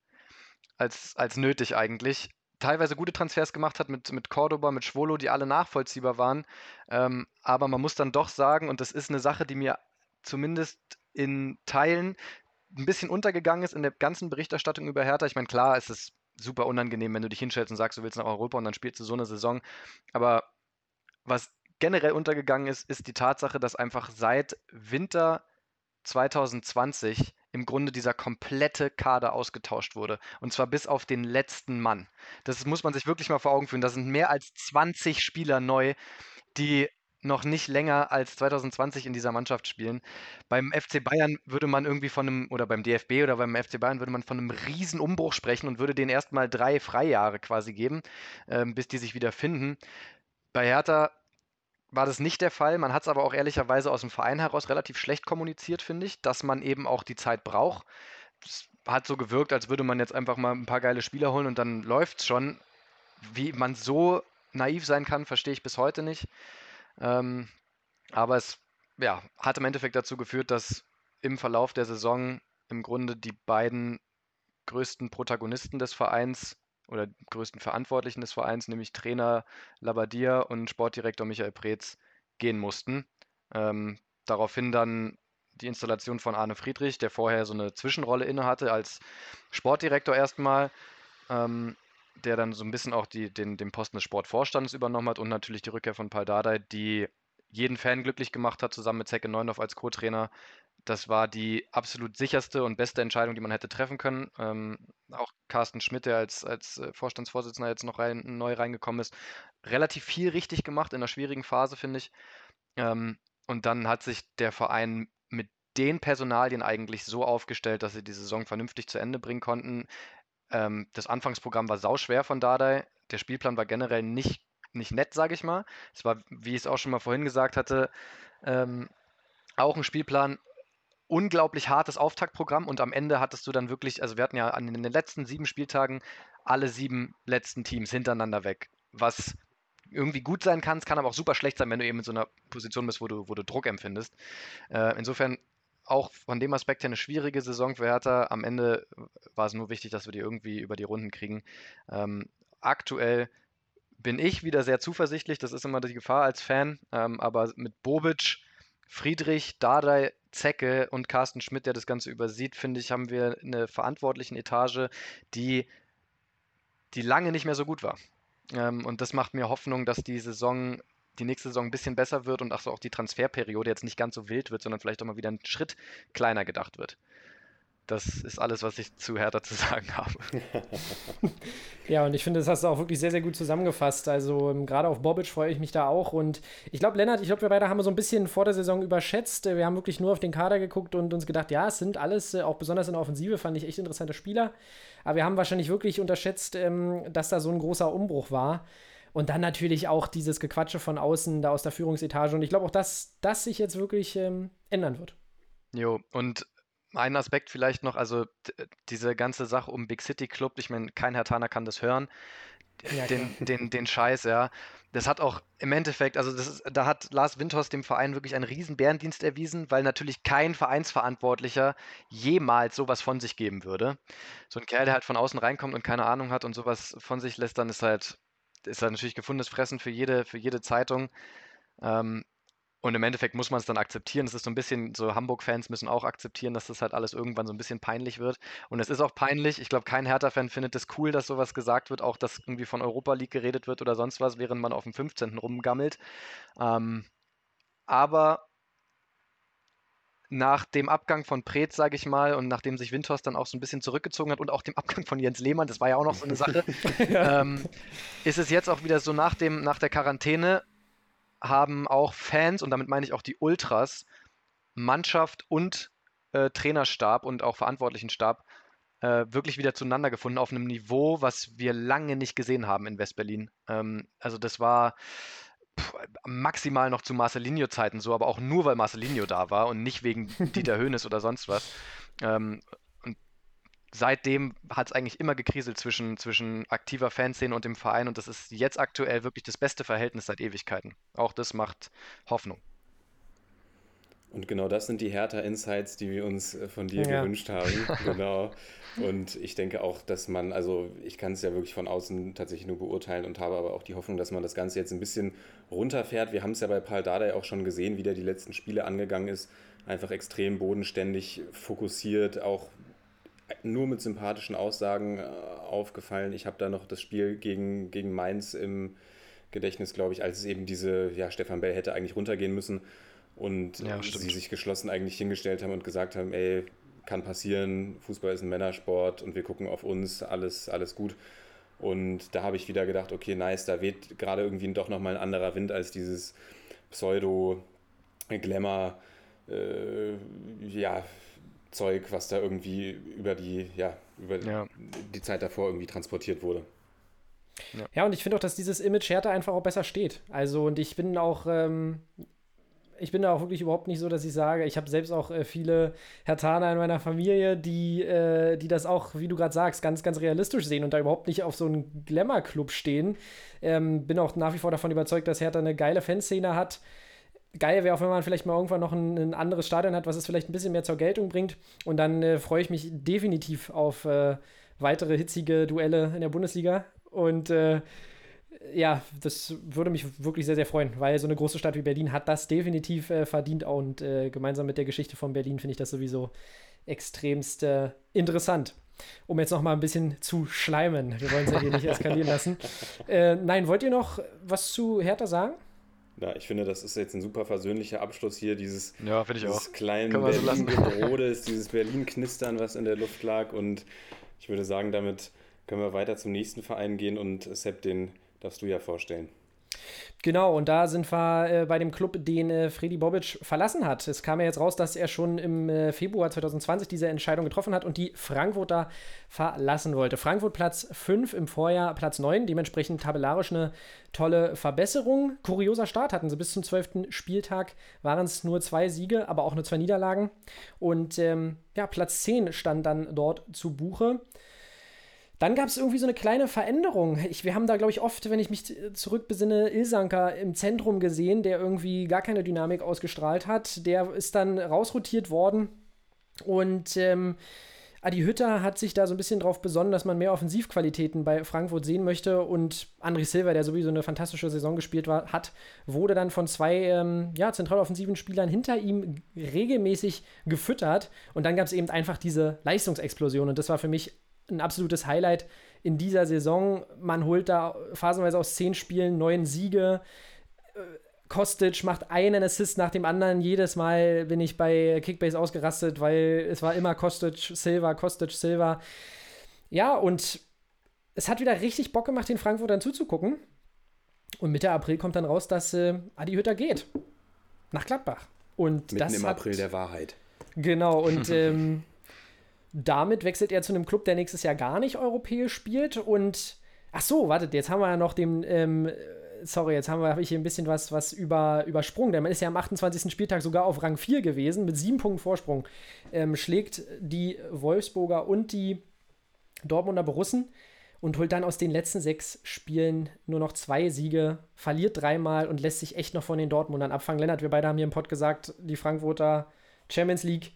Speaker 2: als, als nötig eigentlich teilweise gute Transfers gemacht hat mit, mit Cordoba, mit Schwolo, die alle nachvollziehbar waren. Ähm, aber man muss dann doch sagen, und das ist eine Sache, die mir zumindest in Teilen ein bisschen untergegangen ist in der ganzen Berichterstattung über Hertha. Ich meine, klar, es ist super unangenehm, wenn du dich hinstellst und sagst, du willst nach Europa und dann spielst du so eine Saison. Aber was generell untergegangen ist, ist die Tatsache, dass einfach seit Winter 2020 im Grunde dieser komplette Kader ausgetauscht wurde. Und zwar bis auf den letzten Mann. Das muss man sich wirklich mal vor Augen führen. Da sind mehr als 20 Spieler neu, die noch nicht länger als 2020 in dieser Mannschaft spielen. Beim FC Bayern würde man irgendwie von einem, oder beim DFB oder beim FC Bayern würde man von einem riesen Umbruch sprechen und würde denen erstmal drei Freijahre quasi geben, ähm, bis die sich wieder finden. Bei Hertha war das nicht der Fall. Man hat es aber auch ehrlicherweise aus dem Verein heraus relativ schlecht kommuniziert, finde ich, dass man eben auch die Zeit braucht. Es hat so gewirkt, als würde man jetzt einfach mal ein paar geile Spieler holen und dann läuft es schon. Wie man so naiv sein kann, verstehe ich bis heute nicht. Ähm, aber es ja, hat im Endeffekt dazu geführt, dass im Verlauf der Saison im Grunde die beiden größten Protagonisten des Vereins oder größten Verantwortlichen des Vereins, nämlich Trainer Labadia und Sportdirektor Michael Preetz, gehen mussten. Ähm, daraufhin dann die Installation von Arne Friedrich, der vorher so eine Zwischenrolle innehatte als Sportdirektor erstmal, ähm, der dann so ein bisschen auch die, den, den Posten des Sportvorstandes übernommen hat und natürlich die Rückkehr von Paul Dardai, die jeden Fan glücklich gemacht hat, zusammen mit Zecke Neundorf als Co-Trainer. Das war die absolut sicherste und beste Entscheidung, die man hätte treffen können. Ähm, auch Carsten Schmidt, der als, als äh, Vorstandsvorsitzender jetzt noch rein, neu reingekommen ist, relativ viel richtig gemacht in einer schwierigen Phase, finde ich. Ähm, und dann hat sich der Verein mit den Personalien eigentlich so aufgestellt, dass sie die Saison vernünftig zu Ende bringen konnten. Ähm, das Anfangsprogramm war sauschwer von Dardai. Der Spielplan war generell nicht, nicht nett, sage ich mal. Es war, wie ich es auch schon mal vorhin gesagt hatte, ähm, auch ein Spielplan, unglaublich hartes Auftaktprogramm und am Ende hattest du dann wirklich, also wir hatten ja an den letzten sieben Spieltagen alle sieben letzten Teams hintereinander weg, was irgendwie gut sein kann, es kann aber auch super schlecht sein, wenn du eben in so einer Position bist, wo du, wo du Druck empfindest. Äh, insofern auch von dem Aspekt her eine schwierige Saison für Hertha. Am Ende war es nur wichtig, dass wir die irgendwie über die Runden kriegen. Ähm, aktuell bin ich wieder sehr zuversichtlich, das ist immer die Gefahr als Fan, ähm, aber mit Bobic, Friedrich, Dardai, Zecke und Carsten Schmidt, der das Ganze übersieht, finde ich, haben wir eine verantwortlichen Etage, die, die lange nicht mehr so gut war. Ähm, und das macht mir Hoffnung, dass die Saison die nächste Saison ein bisschen besser wird und auch die Transferperiode jetzt nicht ganz so wild wird, sondern vielleicht auch mal wieder einen Schritt kleiner gedacht wird. Das ist alles, was ich zu Hertha zu [laughs] sagen habe. [laughs]
Speaker 4: ja, und ich finde, das hast du auch wirklich sehr, sehr gut zusammengefasst. Also ähm, gerade auf Bobic freue ich mich da auch. Und ich glaube, Lennart, ich glaube, wir beide haben so ein bisschen vor der Saison überschätzt. Wir haben wirklich nur auf den Kader geguckt und uns gedacht, ja, es sind alles, äh, auch besonders in der Offensive, fand ich echt interessante Spieler. Aber wir haben wahrscheinlich wirklich unterschätzt, ähm, dass da so ein großer Umbruch war. Und dann natürlich auch dieses Gequatsche von außen, da aus der Führungsetage. Und ich glaube auch, dass das sich jetzt wirklich ähm, ändern wird.
Speaker 2: Jo, und ein Aspekt vielleicht noch, also diese ganze Sache um Big City Club, ich meine, kein Herr Tana kann das hören. Ja, den, den, den Scheiß, ja. Das hat auch im Endeffekt, also das ist, da hat Lars Windhorst dem Verein wirklich einen riesen Bärendienst erwiesen, weil natürlich kein Vereinsverantwortlicher jemals sowas von sich geben würde. So ein Kerl, der halt von außen reinkommt und keine Ahnung hat und sowas von sich lässt, dann ist halt, ist halt natürlich gefundenes Fressen für jede, für jede Zeitung. Ähm, und im Endeffekt muss man es dann akzeptieren. Es ist so ein bisschen, so Hamburg-Fans müssen auch akzeptieren, dass das halt alles irgendwann so ein bisschen peinlich wird. Und es ist auch peinlich. Ich glaube, kein Hertha-Fan findet es cool, dass sowas gesagt wird, auch dass irgendwie von Europa League geredet wird oder sonst was, während man auf dem 15. rumgammelt. Ähm, aber nach dem Abgang von Preetz, sage ich mal, und nachdem sich Windhorst dann auch so ein bisschen zurückgezogen hat und auch dem Abgang von Jens Lehmann, das war ja auch noch so eine Sache, [laughs] ja. ähm, ist es jetzt auch wieder so nach, dem, nach der Quarantäne, haben auch Fans, und damit meine ich auch die Ultras, Mannschaft und äh, Trainerstab und auch Verantwortlichenstab äh, wirklich wieder zueinander gefunden auf einem Niveau, was wir lange nicht gesehen haben in Westberlin. Ähm, also das war pff, maximal noch zu Marcelinho-Zeiten so, aber auch nur, weil Marcelinho da war und nicht wegen [laughs] Dieter Höhnes oder sonst was. Ähm, seitdem hat es eigentlich immer gekriselt zwischen, zwischen aktiver Fanszene und dem Verein und das ist jetzt aktuell wirklich das beste Verhältnis seit Ewigkeiten. Auch das macht Hoffnung.
Speaker 3: Und genau das sind die Hertha-Insights, die wir uns äh, von dir ja. gewünscht haben. [laughs] genau. Und ich denke auch, dass man, also ich kann es ja wirklich von außen tatsächlich nur beurteilen und habe aber auch die Hoffnung, dass man das Ganze jetzt ein bisschen runterfährt. Wir haben es ja bei Paul Dardai auch schon gesehen, wie der die letzten Spiele angegangen ist. Einfach extrem bodenständig, fokussiert, auch nur mit sympathischen Aussagen äh, aufgefallen. Ich habe da noch das Spiel gegen, gegen Mainz im Gedächtnis, glaube ich, als es eben diese, ja, Stefan Bell hätte eigentlich runtergehen müssen und ja, sie sich geschlossen eigentlich hingestellt haben und gesagt haben, ey, kann passieren, Fußball ist ein Männersport und wir gucken auf uns, alles, alles gut. Und da habe ich wieder gedacht, okay, nice, da weht gerade irgendwie doch nochmal ein anderer Wind als dieses Pseudo-Glamour, äh, ja, Zeug, was da irgendwie über die, ja, über ja. die Zeit davor irgendwie transportiert wurde.
Speaker 4: Ja, ja und ich finde auch, dass dieses Image Hertha einfach auch besser steht. Also, und ich bin auch, ähm, ich bin da auch wirklich überhaupt nicht so, dass ich sage, ich habe selbst auch äh, viele Hertaner in meiner Familie, die, äh, die das auch, wie du gerade sagst, ganz, ganz realistisch sehen und da überhaupt nicht auf so einen Glamour-Club stehen. Ähm, bin auch nach wie vor davon überzeugt, dass Hertha eine geile Fanszene hat. Geil wäre auch, wenn man vielleicht mal irgendwann noch ein, ein, anderes Stadion hat, was es vielleicht ein bisschen mehr zur Geltung bringt. Und dann äh, freue ich mich definitiv auf äh, weitere hitzige Duelle in der Bundesliga. Und äh, ja, das würde mich wirklich sehr, sehr freuen, weil so eine große Stadt wie Berlin hat das definitiv äh, verdient und äh, gemeinsam mit der Geschichte von Berlin finde ich das sowieso extremst äh, interessant. Um jetzt noch mal ein bisschen zu schleimen. Wir wollen es ja hier nicht [laughs] eskalieren lassen. Äh, nein, wollt ihr noch was zu Hertha sagen?
Speaker 3: Ja, ich finde, das ist jetzt ein super versöhnlicher Abschluss hier, dieses,
Speaker 2: ja,
Speaker 3: dieses kleinen Berlin-Gebrodes, dieses Berlin-Knistern, was in der Luft lag. Und ich würde sagen, damit können wir weiter zum nächsten Verein gehen und Sepp, den darfst du ja vorstellen.
Speaker 4: Genau, und da sind wir äh, bei dem Club, den äh, Freddy Bobic verlassen hat. Es kam ja jetzt raus, dass er schon im äh, Februar 2020 diese Entscheidung getroffen hat und die Frankfurter verlassen wollte. Frankfurt Platz 5 im Vorjahr, Platz 9, dementsprechend tabellarisch eine tolle Verbesserung. Kurioser Start hatten sie bis zum 12. Spieltag, waren es nur zwei Siege, aber auch nur zwei Niederlagen. Und ähm, ja, Platz 10 stand dann dort zu Buche. Dann gab es irgendwie so eine kleine Veränderung. Ich, wir haben da, glaube ich, oft, wenn ich mich zurückbesinne, Ilsanka im Zentrum gesehen, der irgendwie gar keine Dynamik ausgestrahlt hat. Der ist dann rausrotiert worden. Und ähm, Adi Hütter hat sich da so ein bisschen drauf besonnen, dass man mehr Offensivqualitäten bei Frankfurt sehen möchte. Und André Silva, der sowieso eine fantastische Saison gespielt war, hat, wurde dann von zwei ähm, ja, zentraloffensiven Spielern hinter ihm regelmäßig gefüttert. Und dann gab es eben einfach diese Leistungsexplosion. Und das war für mich ein absolutes Highlight in dieser Saison. Man holt da phasenweise aus zehn Spielen neun Siege. Äh, Kostic macht einen Assist nach dem anderen. Jedes Mal bin ich bei Kickbase ausgerastet, weil es war immer Kostic, Silva, Kostic, Silva. Ja, und es hat wieder richtig Bock gemacht, den Frankfurtern zuzugucken. Und Mitte April kommt dann raus, dass äh, Adi Hütter geht. Nach Gladbach. Und
Speaker 3: Mitten
Speaker 4: das
Speaker 3: im
Speaker 4: hat,
Speaker 3: April der Wahrheit.
Speaker 4: Genau, und [laughs] ähm, damit wechselt er zu einem Club, der nächstes Jahr gar nicht europäisch spielt. Und ach so, wartet, jetzt haben wir ja noch den. Ähm, sorry, jetzt habe hab ich hier ein bisschen was, was über, übersprungen. Denn man ist ja am 28. Spieltag sogar auf Rang 4 gewesen, mit sieben Punkten Vorsprung. Ähm, schlägt die Wolfsburger und die Dortmunder Borussen und holt dann aus den letzten sechs Spielen nur noch zwei Siege, verliert dreimal und lässt sich echt noch von den Dortmundern abfangen. Lennart, wir beide haben hier im Pod gesagt, die Frankfurter Champions League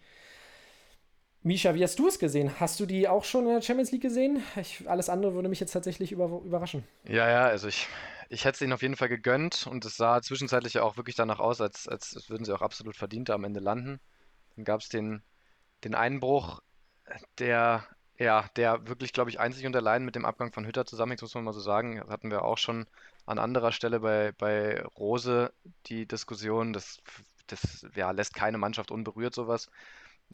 Speaker 4: Misha, wie hast du es gesehen? Hast du die auch schon in der Champions League gesehen? Ich, alles andere würde mich jetzt tatsächlich über, überraschen.
Speaker 2: Ja, ja, also ich, ich hätte es ihnen auf jeden Fall gegönnt und es sah zwischenzeitlich ja auch wirklich danach aus, als, als würden sie auch absolut verdient am Ende landen. Dann gab es den, den Einbruch, der, ja, der wirklich, glaube ich, einzig und allein mit dem Abgang von Hütter zusammenhängt, muss man mal so sagen. Das hatten wir auch schon an anderer Stelle bei, bei Rose die Diskussion, das, das ja, lässt keine Mannschaft unberührt, sowas.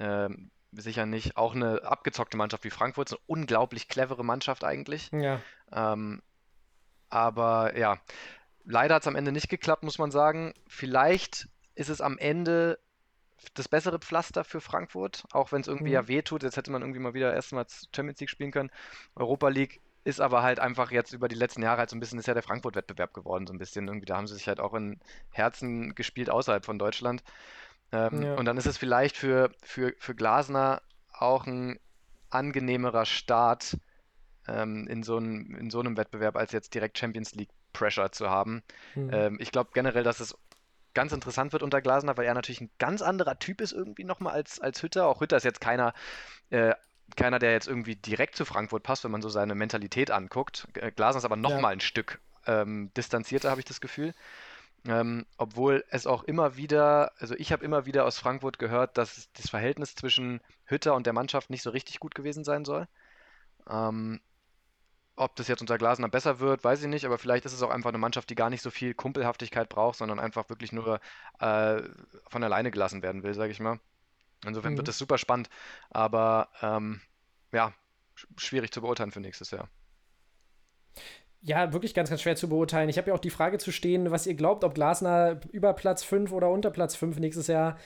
Speaker 2: Ähm, sicher nicht. Auch eine abgezockte Mannschaft wie Frankfurt, ist eine unglaublich clevere Mannschaft eigentlich.
Speaker 4: Ja.
Speaker 2: Ähm, aber ja, leider hat es am Ende nicht geklappt, muss man sagen. Vielleicht ist es am Ende das bessere Pflaster für Frankfurt, auch wenn es irgendwie mhm. ja wehtut. Jetzt hätte man irgendwie mal wieder erstmals Champions League spielen können. Europa League ist aber halt einfach jetzt über die letzten Jahre halt so ein bisschen, ist ja der Frankfurt-Wettbewerb geworden, so ein bisschen. Irgendwie, da haben sie sich halt auch in Herzen gespielt außerhalb von Deutschland. Ähm, ja. Und dann ist es vielleicht für, für, für Glasner auch ein angenehmerer Start ähm, in, so ein, in so einem Wettbewerb, als jetzt direkt Champions League Pressure zu haben. Mhm. Ähm, ich glaube generell, dass es ganz interessant wird unter Glasner, weil er natürlich ein ganz anderer Typ ist irgendwie nochmal als, als Hütter. Auch Hütter ist jetzt keiner, äh, keiner, der jetzt irgendwie direkt zu Frankfurt passt, wenn man so seine Mentalität anguckt. Glasner ist aber nochmal ja. ein Stück ähm, distanzierter, habe ich das Gefühl. Ähm, obwohl es auch immer wieder, also ich habe immer wieder aus Frankfurt gehört, dass das Verhältnis zwischen Hütter und der Mannschaft nicht so richtig gut gewesen sein soll. Ähm, ob das jetzt unter Glasner besser wird, weiß ich nicht, aber vielleicht ist es auch einfach eine Mannschaft, die gar nicht so viel Kumpelhaftigkeit braucht, sondern einfach wirklich nur äh, von alleine gelassen werden will, sage ich mal. Insofern mhm. wird das super spannend, aber ähm, ja, schwierig zu beurteilen für nächstes Jahr.
Speaker 4: Ja, wirklich ganz, ganz schwer zu beurteilen. Ich habe ja auch die Frage zu stehen, was ihr glaubt, ob Glasner über Platz 5 oder unter Platz 5 nächstes Jahr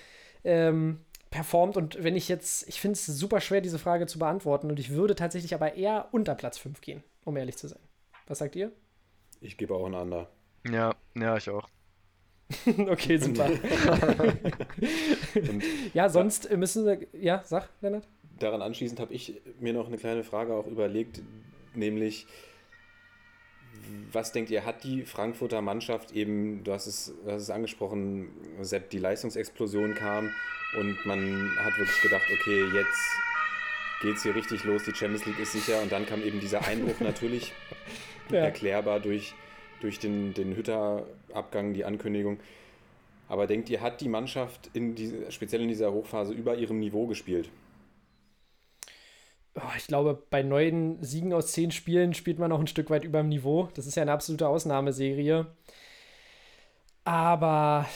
Speaker 4: ähm, performt. Und wenn ich jetzt, ich finde es super schwer, diese Frage zu beantworten. Und ich würde tatsächlich aber eher unter Platz 5 gehen, um ehrlich zu sein. Was sagt ihr?
Speaker 3: Ich gebe auch ein Under.
Speaker 2: Ja, ja, ich auch. [laughs]
Speaker 4: okay, super. [laughs] ja, sonst müssen wir. Ja, sag, Lennart.
Speaker 3: Daran anschließend habe ich mir noch eine kleine Frage auch überlegt, nämlich was denkt ihr, hat die Frankfurter Mannschaft eben, du hast es, du hast es angesprochen, Sepp, die Leistungsexplosion kam und man hat wirklich gedacht, okay, jetzt geht es hier richtig los, die Champions League ist sicher und dann kam eben dieser Einbruch [laughs] natürlich ja. erklärbar durch, durch den, den Hütter-Abgang, die Ankündigung. Aber denkt ihr, hat die Mannschaft in die, speziell in dieser Hochphase über ihrem Niveau gespielt?
Speaker 4: Oh, ich glaube, bei neun Siegen aus zehn Spielen spielt man noch ein Stück weit über dem Niveau. Das ist ja eine absolute Ausnahmeserie. Aber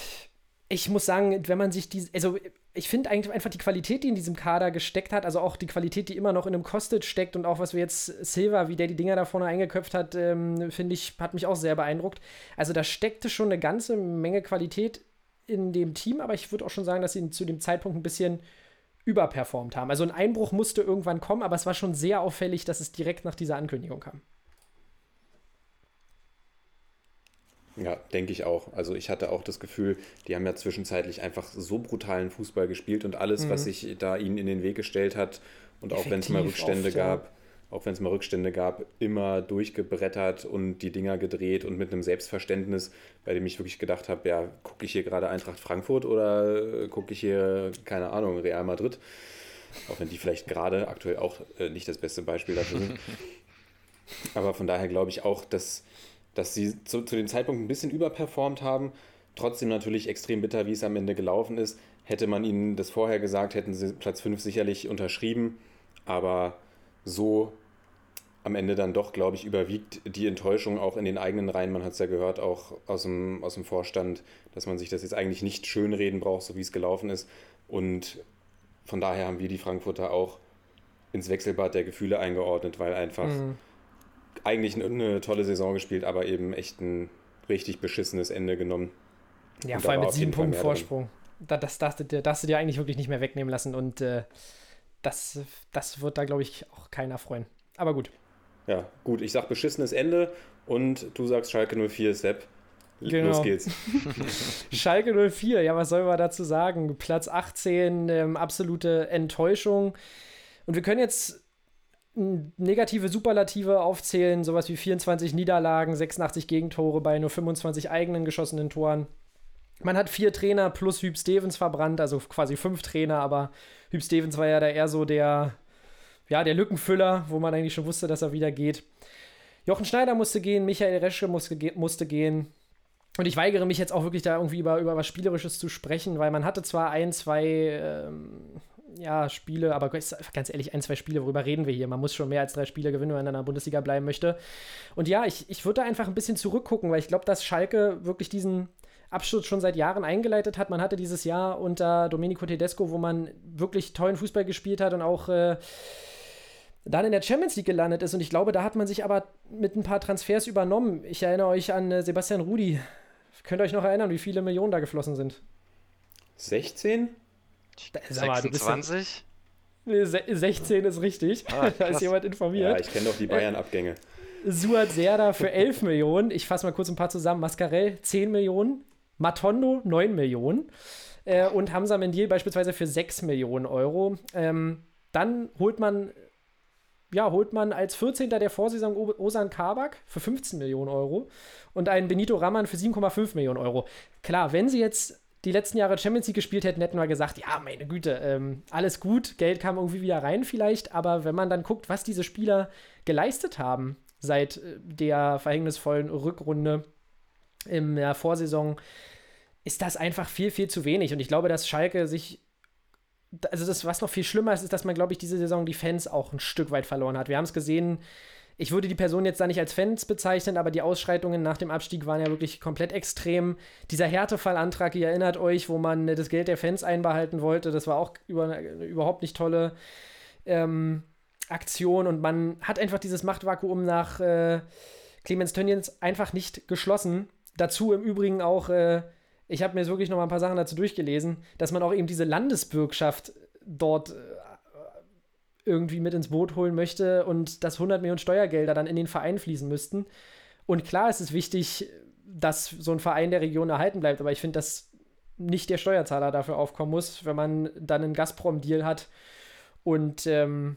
Speaker 4: ich muss sagen, wenn man sich die, also ich finde eigentlich einfach die Qualität, die in diesem Kader gesteckt hat, also auch die Qualität, die immer noch in einem Kostet steckt und auch was wir jetzt Silva, wie der die Dinger da vorne eingeköpft hat, ähm, finde ich, hat mich auch sehr beeindruckt. Also da steckte schon eine ganze Menge Qualität in dem Team, aber ich würde auch schon sagen, dass sie zu dem Zeitpunkt ein bisschen überperformt haben. Also ein Einbruch musste irgendwann kommen, aber es war schon sehr auffällig, dass es direkt nach dieser Ankündigung kam.
Speaker 3: Ja, denke ich auch. Also ich hatte auch das Gefühl, die haben ja zwischenzeitlich einfach so brutalen Fußball gespielt und alles, mhm. was sich da ihnen in den Weg gestellt hat und Effektiv auch wenn es mal Rückstände oft, gab, auch wenn es mal Rückstände gab, immer durchgebrettert und die Dinger gedreht und mit einem Selbstverständnis, bei dem ich wirklich gedacht habe, ja, gucke ich hier gerade Eintracht Frankfurt oder gucke ich hier, keine Ahnung, Real Madrid? Auch wenn die vielleicht gerade aktuell auch äh, nicht das beste Beispiel dafür sind. [laughs] Aber von daher glaube ich auch, dass, dass sie zu, zu dem Zeitpunkt ein bisschen überperformt haben. Trotzdem natürlich extrem bitter, wie es am Ende gelaufen ist. Hätte man ihnen das vorher gesagt, hätten sie Platz 5 sicherlich unterschrieben. Aber so am Ende dann doch, glaube ich, überwiegt die Enttäuschung auch in den eigenen Reihen. Man hat es ja gehört, auch aus dem, aus dem Vorstand, dass man sich das jetzt eigentlich nicht schönreden braucht, so wie es gelaufen ist. Und von daher haben wir die Frankfurter auch ins Wechselbad der Gefühle eingeordnet, weil einfach mhm. eigentlich eine tolle Saison gespielt, aber eben echt ein richtig beschissenes Ende genommen.
Speaker 4: Ja, und vor allem mit sieben Punkten Vorsprung. Da, das darfst du, dir, darfst du dir eigentlich wirklich nicht mehr wegnehmen lassen und äh, das, das wird da, glaube ich, auch keiner freuen. Aber gut.
Speaker 3: Ja, gut, ich sag beschissenes Ende und du sagst Schalke 04, Sepp. Genau. Los geht's. [laughs]
Speaker 4: Schalke 04, ja, was soll man dazu sagen? Platz 18, ähm, absolute Enttäuschung. Und wir können jetzt negative Superlative aufzählen, sowas wie 24 Niederlagen, 86 Gegentore bei nur 25 eigenen geschossenen Toren. Man hat vier Trainer plus Hüb Stevens verbrannt, also quasi fünf Trainer, aber Hüb Stevens war ja da eher so der ja, der Lückenfüller, wo man eigentlich schon wusste, dass er wieder geht. Jochen Schneider musste gehen, Michael Reschke musste, musste gehen. Und ich weigere mich jetzt auch wirklich da irgendwie über, über was Spielerisches zu sprechen, weil man hatte zwar ein, zwei ähm, ja, Spiele, aber ganz ehrlich, ein, zwei Spiele, worüber reden wir hier? Man muss schon mehr als drei Spiele gewinnen, wenn man in der Bundesliga bleiben möchte. Und ja, ich, ich würde da einfach ein bisschen zurückgucken, weil ich glaube, dass Schalke wirklich diesen Absturz schon seit Jahren eingeleitet hat. Man hatte dieses Jahr unter Domenico Tedesco, wo man wirklich tollen Fußball gespielt hat und auch äh, dann in der Champions League gelandet ist. Und ich glaube, da hat man sich aber mit ein paar Transfers übernommen. Ich erinnere euch an äh, Sebastian Rudi. Könnt ihr euch noch erinnern, wie viele Millionen da geflossen sind?
Speaker 3: 16?
Speaker 2: 26?
Speaker 4: Nee, 16 ist richtig. Ah, [laughs] da ist jemand informiert.
Speaker 3: Ja, ich kenne doch die Bayern-Abgänge.
Speaker 4: Suat Serda für 11 Millionen. Ich fasse mal kurz ein paar zusammen. Mascarell 10 Millionen. Matondo 9 Millionen. Äh, und Hamza Mendil beispielsweise für 6 Millionen Euro. Ähm, dann holt man ja, holt man als 14. der Vorsaison Osan Kabak für 15 Millionen Euro und einen Benito Raman für 7,5 Millionen Euro. Klar, wenn sie jetzt die letzten Jahre Champions League gespielt hätten, hätten wir gesagt, ja, meine Güte, ähm, alles gut, Geld kam irgendwie wieder rein vielleicht, aber wenn man dann guckt, was diese Spieler geleistet haben seit äh, der verhängnisvollen Rückrunde in der Vorsaison, ist das einfach viel, viel zu wenig. Und ich glaube, dass Schalke sich also das, was noch viel schlimmer ist, ist, dass man, glaube ich, diese Saison die Fans auch ein Stück weit verloren hat. Wir haben es gesehen, ich würde die Person jetzt da nicht als Fans bezeichnen, aber die Ausschreitungen nach dem Abstieg waren ja wirklich komplett extrem. Dieser Härtefallantrag, ihr erinnert euch, wo man das Geld der Fans einbehalten wollte, das war auch über, eine überhaupt nicht tolle ähm, Aktion und man hat einfach dieses Machtvakuum nach äh, Clemens Tönnies einfach nicht geschlossen. Dazu im Übrigen auch, äh, ich habe mir wirklich noch mal ein paar Sachen dazu durchgelesen, dass man auch eben diese Landesbürgschaft dort äh, irgendwie mit ins Boot holen möchte und dass 100 Millionen Steuergelder dann in den Verein fließen müssten. Und klar ist es wichtig, dass so ein Verein der Region erhalten bleibt, aber ich finde, dass nicht der Steuerzahler dafür aufkommen muss, wenn man dann einen Gazprom-Deal hat und ähm,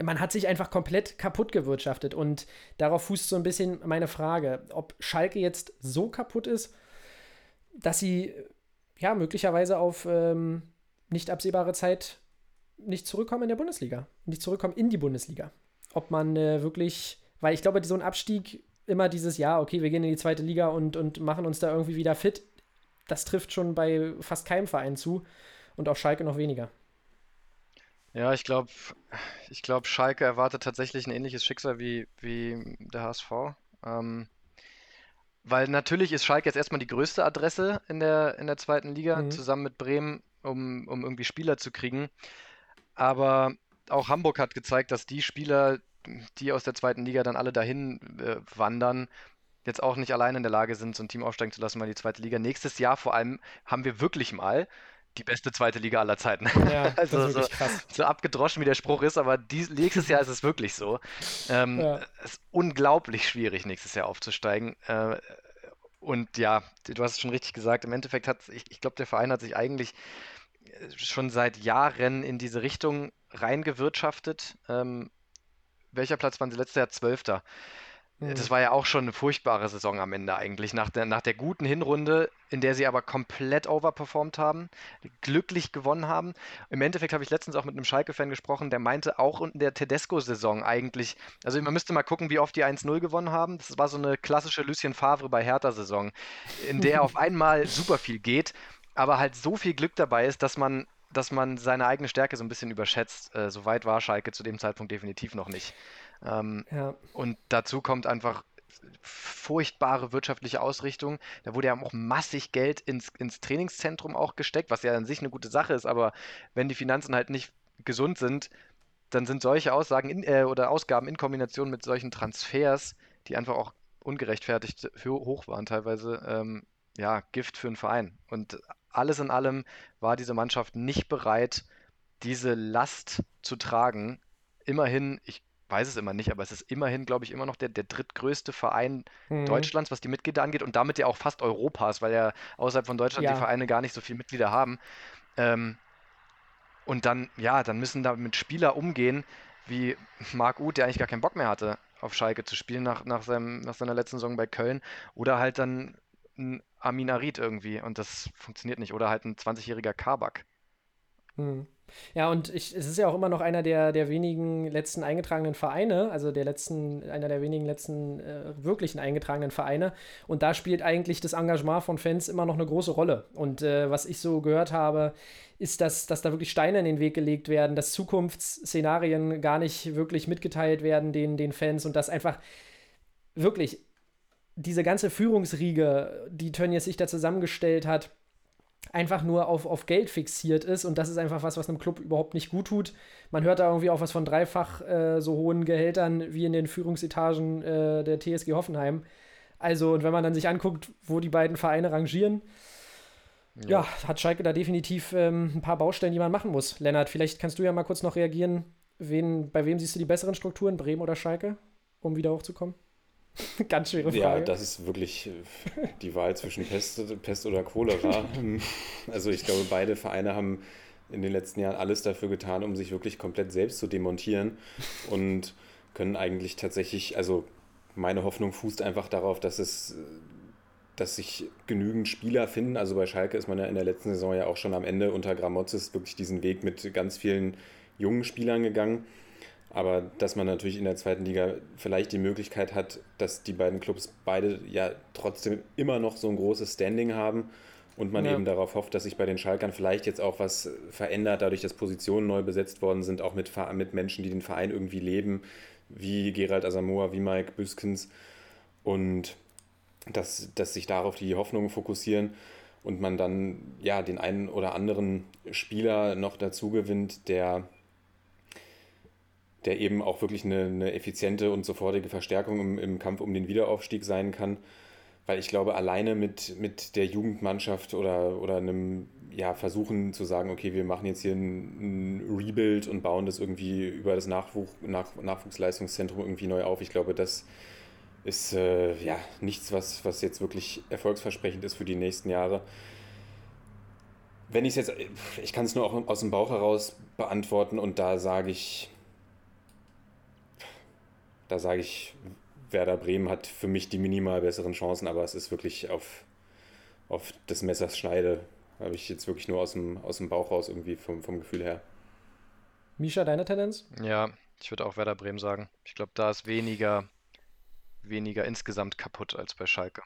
Speaker 4: man hat sich einfach komplett kaputt gewirtschaftet und darauf fußt so ein bisschen meine Frage, ob Schalke jetzt so kaputt ist, dass sie ja möglicherweise auf ähm, nicht absehbare Zeit nicht zurückkommen in der Bundesliga, nicht zurückkommen in die Bundesliga. Ob man äh, wirklich, weil ich glaube, so ein Abstieg immer dieses Jahr, okay, wir gehen in die zweite Liga und, und machen uns da irgendwie wieder fit, das trifft schon bei fast keinem Verein zu und auf Schalke noch weniger.
Speaker 2: Ja, ich glaube, ich glaube, Schalke erwartet tatsächlich ein ähnliches Schicksal wie, wie der HSV. Ähm, weil natürlich ist Schalke jetzt erstmal die größte Adresse in der, in der zweiten Liga, mhm. zusammen mit Bremen, um, um irgendwie Spieler zu kriegen. Aber auch Hamburg hat gezeigt, dass die Spieler, die aus der zweiten Liga dann alle dahin äh, wandern, jetzt auch nicht allein in der Lage sind, so ein Team aufsteigen zu lassen, weil die zweite Liga nächstes Jahr vor allem haben wir wirklich mal die beste zweite Liga aller Zeiten. Ja, [laughs] also so, so, abgedroschen wie der Spruch ist, aber dies, nächstes Jahr ist es wirklich so. Ähm, ja. Es ist unglaublich schwierig, nächstes Jahr aufzusteigen. Äh, und ja, du hast es schon richtig gesagt, im Endeffekt hat, ich, ich glaube, der Verein hat sich eigentlich schon seit Jahren in diese Richtung reingewirtschaftet. Ähm, welcher Platz waren sie letztes Jahr? Zwölfter. Mhm. Das war ja auch schon eine furchtbare Saison am Ende eigentlich. Nach der, nach der guten Hinrunde, in der sie aber komplett overperformed haben, glücklich gewonnen haben. Im Endeffekt habe ich letztens auch mit einem Schalke-Fan gesprochen, der meinte auch in der Tedesco-Saison eigentlich, also man müsste mal gucken, wie oft die 1-0 gewonnen haben. Das war so eine klassische Lucien Favre bei Hertha-Saison, in der auf [laughs] einmal super viel geht, aber halt so viel Glück dabei ist, dass man dass man seine eigene Stärke so ein bisschen überschätzt. Äh, so weit war Schalke zu dem Zeitpunkt definitiv noch nicht. Ähm, ja. Und dazu kommt einfach furchtbare wirtschaftliche Ausrichtung. Da wurde ja auch massig Geld ins, ins Trainingszentrum auch gesteckt, was ja an sich eine gute Sache ist, aber wenn die Finanzen halt nicht gesund sind, dann sind solche Aussagen in, äh, oder Ausgaben in Kombination mit solchen Transfers, die einfach auch ungerechtfertigt hoch waren teilweise, ähm, ja, Gift für einen Verein. Und alles in allem war diese Mannschaft nicht bereit, diese Last zu tragen. Immerhin, ich weiß es immer nicht, aber es ist immerhin, glaube ich, immer noch der, der drittgrößte Verein mhm. Deutschlands, was die Mitglieder angeht und damit ja auch fast Europas, weil ja außerhalb von Deutschland ja. die Vereine gar nicht so viele Mitglieder haben. Ähm, und dann, ja, dann müssen da mit Spieler umgehen, wie Marc Uth, der eigentlich gar keinen Bock mehr hatte, auf Schalke zu spielen nach, nach, seinem, nach seiner letzten Saison bei Köln. Oder halt dann ein Amin Arid irgendwie und das funktioniert nicht. Oder halt ein 20-jähriger Kabak.
Speaker 4: Mhm. Ja, und ich, es ist ja auch immer noch einer der, der wenigen letzten eingetragenen Vereine, also der letzten, einer der wenigen letzten äh, wirklichen eingetragenen Vereine. Und da spielt eigentlich das Engagement von Fans immer noch eine große Rolle. Und äh, was ich so gehört habe, ist, dass, dass da wirklich Steine in den Weg gelegt werden, dass Zukunftsszenarien gar nicht wirklich mitgeteilt werden den, den Fans und dass einfach wirklich diese ganze Führungsriege, die Tönnies sich da zusammengestellt hat, einfach nur auf, auf Geld fixiert ist und das ist einfach was, was einem Club überhaupt nicht gut tut. Man hört da irgendwie auch was von dreifach äh, so hohen Gehältern wie in den Führungsetagen äh, der TSG Hoffenheim. Also, und wenn man dann sich anguckt, wo die beiden Vereine rangieren, ja, ja hat Schalke da definitiv ähm, ein paar Baustellen, die man machen muss. Lennart, vielleicht kannst du ja mal kurz noch reagieren. Wen, bei wem siehst du die besseren Strukturen, Bremen oder Schalke, um wieder hochzukommen? [laughs] Ganz schwere Frage.
Speaker 3: Ja, das ist wirklich äh, die Wahl zwischen Pest, Pest oder Cholera. [laughs] also ich glaube, beide Vereine haben in den letzten Jahren alles dafür getan, um sich wirklich komplett selbst zu demontieren und können eigentlich tatsächlich, also meine Hoffnung fußt einfach darauf, dass es dass sich genügend Spieler finden. Also bei Schalke ist man ja in der letzten Saison ja auch schon am Ende unter Gramozis wirklich diesen Weg mit ganz vielen jungen Spielern gegangen. Aber dass man natürlich in der zweiten Liga vielleicht die Möglichkeit hat, dass die beiden Clubs beide ja trotzdem immer noch so ein großes Standing haben und man ja. eben darauf hofft, dass sich bei den Schalkern vielleicht jetzt auch was verändert, dadurch, dass Positionen neu besetzt worden sind, auch mit, mit Menschen, die den Verein irgendwie leben, wie Gerald Asamoah, wie Mike Büskens und dass, dass sich darauf die Hoffnungen fokussieren und man dann ja den einen oder anderen Spieler noch dazu gewinnt, der der eben auch wirklich eine, eine effiziente und sofortige Verstärkung im, im, Kampf um den Wiederaufstieg sein kann. Weil ich glaube, alleine mit, mit der Jugendmannschaft oder, oder einem ja, Versuchen zu sagen, okay, wir machen jetzt hier ein, ein Rebuild und bauen das irgendwie über das Nachwuch, Nach, Nachwuchsleistungszentrum irgendwie neu auf. Ich glaube, das ist äh, ja nichts, was, was jetzt wirklich erfolgsversprechend ist für die nächsten Jahre. Wenn ich es jetzt, ich kann es nur auch aus dem Bauch heraus beantworten und da sage ich, da sage ich, Werder Bremen hat für mich die minimal besseren Chancen, aber es ist wirklich auf, auf des Messers Schneide. Habe ich jetzt wirklich nur aus dem, aus dem Bauch raus irgendwie vom, vom Gefühl her.
Speaker 4: Misha, deine Tendenz?
Speaker 2: Ja, ich würde auch Werder Bremen sagen. Ich glaube, da ist weniger, weniger insgesamt kaputt als bei Schalke.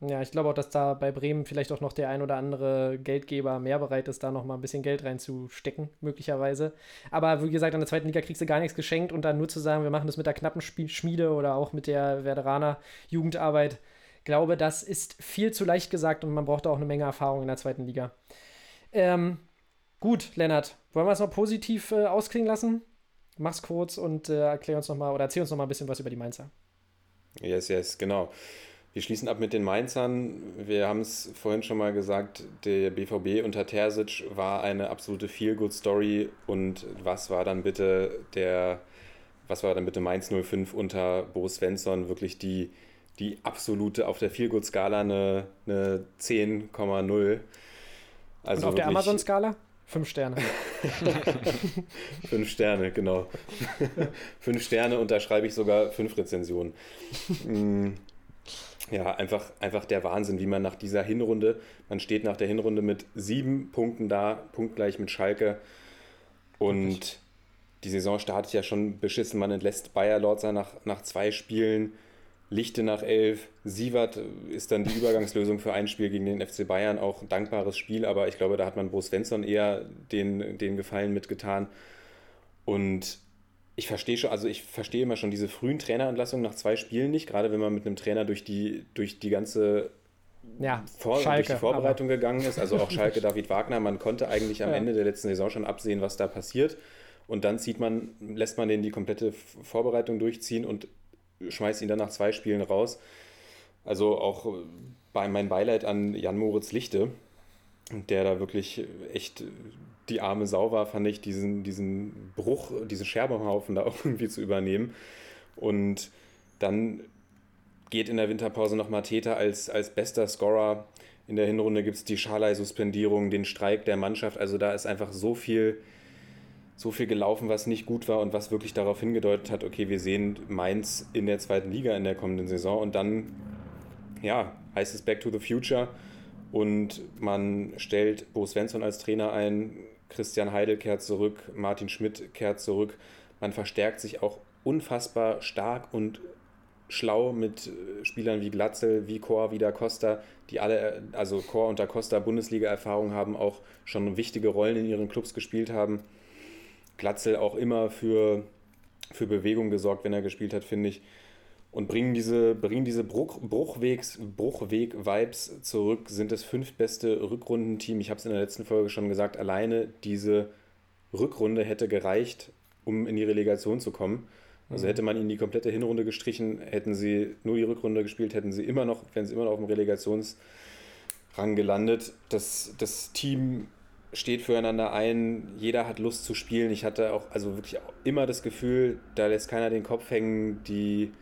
Speaker 4: Ja, ich glaube auch, dass da bei Bremen vielleicht auch noch der ein oder andere Geldgeber mehr bereit ist, da noch mal ein bisschen Geld reinzustecken, möglicherweise. Aber wie gesagt, an der zweiten Liga kriegst du gar nichts geschenkt und dann nur zu sagen, wir machen das mit der knappen Schmiede oder auch mit der Werderaner Jugendarbeit, glaube, das ist viel zu leicht gesagt und man braucht auch eine Menge Erfahrung in der zweiten Liga. Ähm, gut, Lennart, wollen wir es noch positiv äh, ausklingen lassen? Mach's kurz und äh, erklär uns noch mal oder erzähl uns noch mal ein bisschen was über die Mainzer.
Speaker 3: Yes, yes, genau. Wir schließen ab mit den Mainzern. Wir haben es vorhin schon mal gesagt, der BVB unter Terzic war eine absolute Feel-Good-Story. Und was war dann bitte der, was war dann bitte Mainz 05 unter Bo Svensson? Wirklich die, die absolute, auf der Feel-Good-Skala eine, eine 10,0.
Speaker 4: Also Und auf der Amazon-Skala? Fünf Sterne. [laughs]
Speaker 3: fünf Sterne, genau. [laughs] fünf Sterne unterschreibe ich sogar fünf Rezensionen. [laughs] Ja, einfach, einfach der Wahnsinn, wie man nach dieser Hinrunde, man steht nach der Hinrunde mit sieben Punkten da, punktgleich mit Schalke. Und die Saison startet ja schon beschissen. Man entlässt Bayer Lorzer nach, nach zwei Spielen, Lichte nach elf. Sievert ist dann die Übergangslösung für ein Spiel gegen den FC Bayern. Auch ein dankbares Spiel, aber ich glaube, da hat man Bo Svensson eher den, den Gefallen mitgetan. Und ich verstehe schon, also ich verstehe immer schon diese frühen Trainerentlassungen nach zwei Spielen nicht, gerade wenn man mit einem Trainer durch die, durch die ganze
Speaker 4: ja,
Speaker 3: Vor Schalke, durch die Vorbereitung aber. gegangen ist, also auch Schalke David Wagner, man konnte eigentlich am ja. Ende der letzten Saison schon absehen, was da passiert. Und dann zieht man, lässt man den die komplette Vorbereitung durchziehen und schmeißt ihn dann nach zwei Spielen raus. Also auch bei mein Beileid an Jan Moritz Lichte, der da wirklich echt die arme Sau war, fand ich, diesen, diesen Bruch, diesen Scherbenhaufen da [laughs] irgendwie zu übernehmen. Und dann geht in der Winterpause nochmal Täter als, als bester Scorer. In der Hinrunde gibt es die Schalei-Suspendierung, den Streik der Mannschaft. Also da ist einfach so viel, so viel gelaufen, was nicht gut war und was wirklich darauf hingedeutet hat, okay, wir sehen Mainz in der zweiten Liga in der kommenden Saison. Und dann, ja, heißt es Back to the Future. Und man stellt Bo Svensson als Trainer ein, Christian Heidel kehrt zurück, Martin Schmidt kehrt zurück. Man verstärkt sich auch unfassbar stark und schlau mit äh, Spielern wie Glatzel, wie Chor, wie Da Costa, die alle, also Chor und Da Costa Bundesliga-Erfahrung haben, auch schon wichtige Rollen in ihren Clubs gespielt haben. Glatzel auch immer für, für Bewegung gesorgt, wenn er gespielt hat, finde ich und bringen diese, bringen diese Bruch, Bruchwegs, Bruchweg-Vibes zurück, sind das fünftbeste Rückrundenteam. Ich habe es in der letzten Folge schon gesagt, alleine diese Rückrunde hätte gereicht, um in die Relegation zu kommen. Also mhm. hätte man ihnen die komplette Hinrunde gestrichen, hätten sie nur die Rückrunde gespielt, hätten sie immer noch, wären sie immer noch auf dem Relegationsrang gelandet. Das, das Team steht füreinander ein, jeder hat Lust zu spielen. Ich hatte auch also wirklich auch immer das Gefühl, da lässt keiner den Kopf hängen, die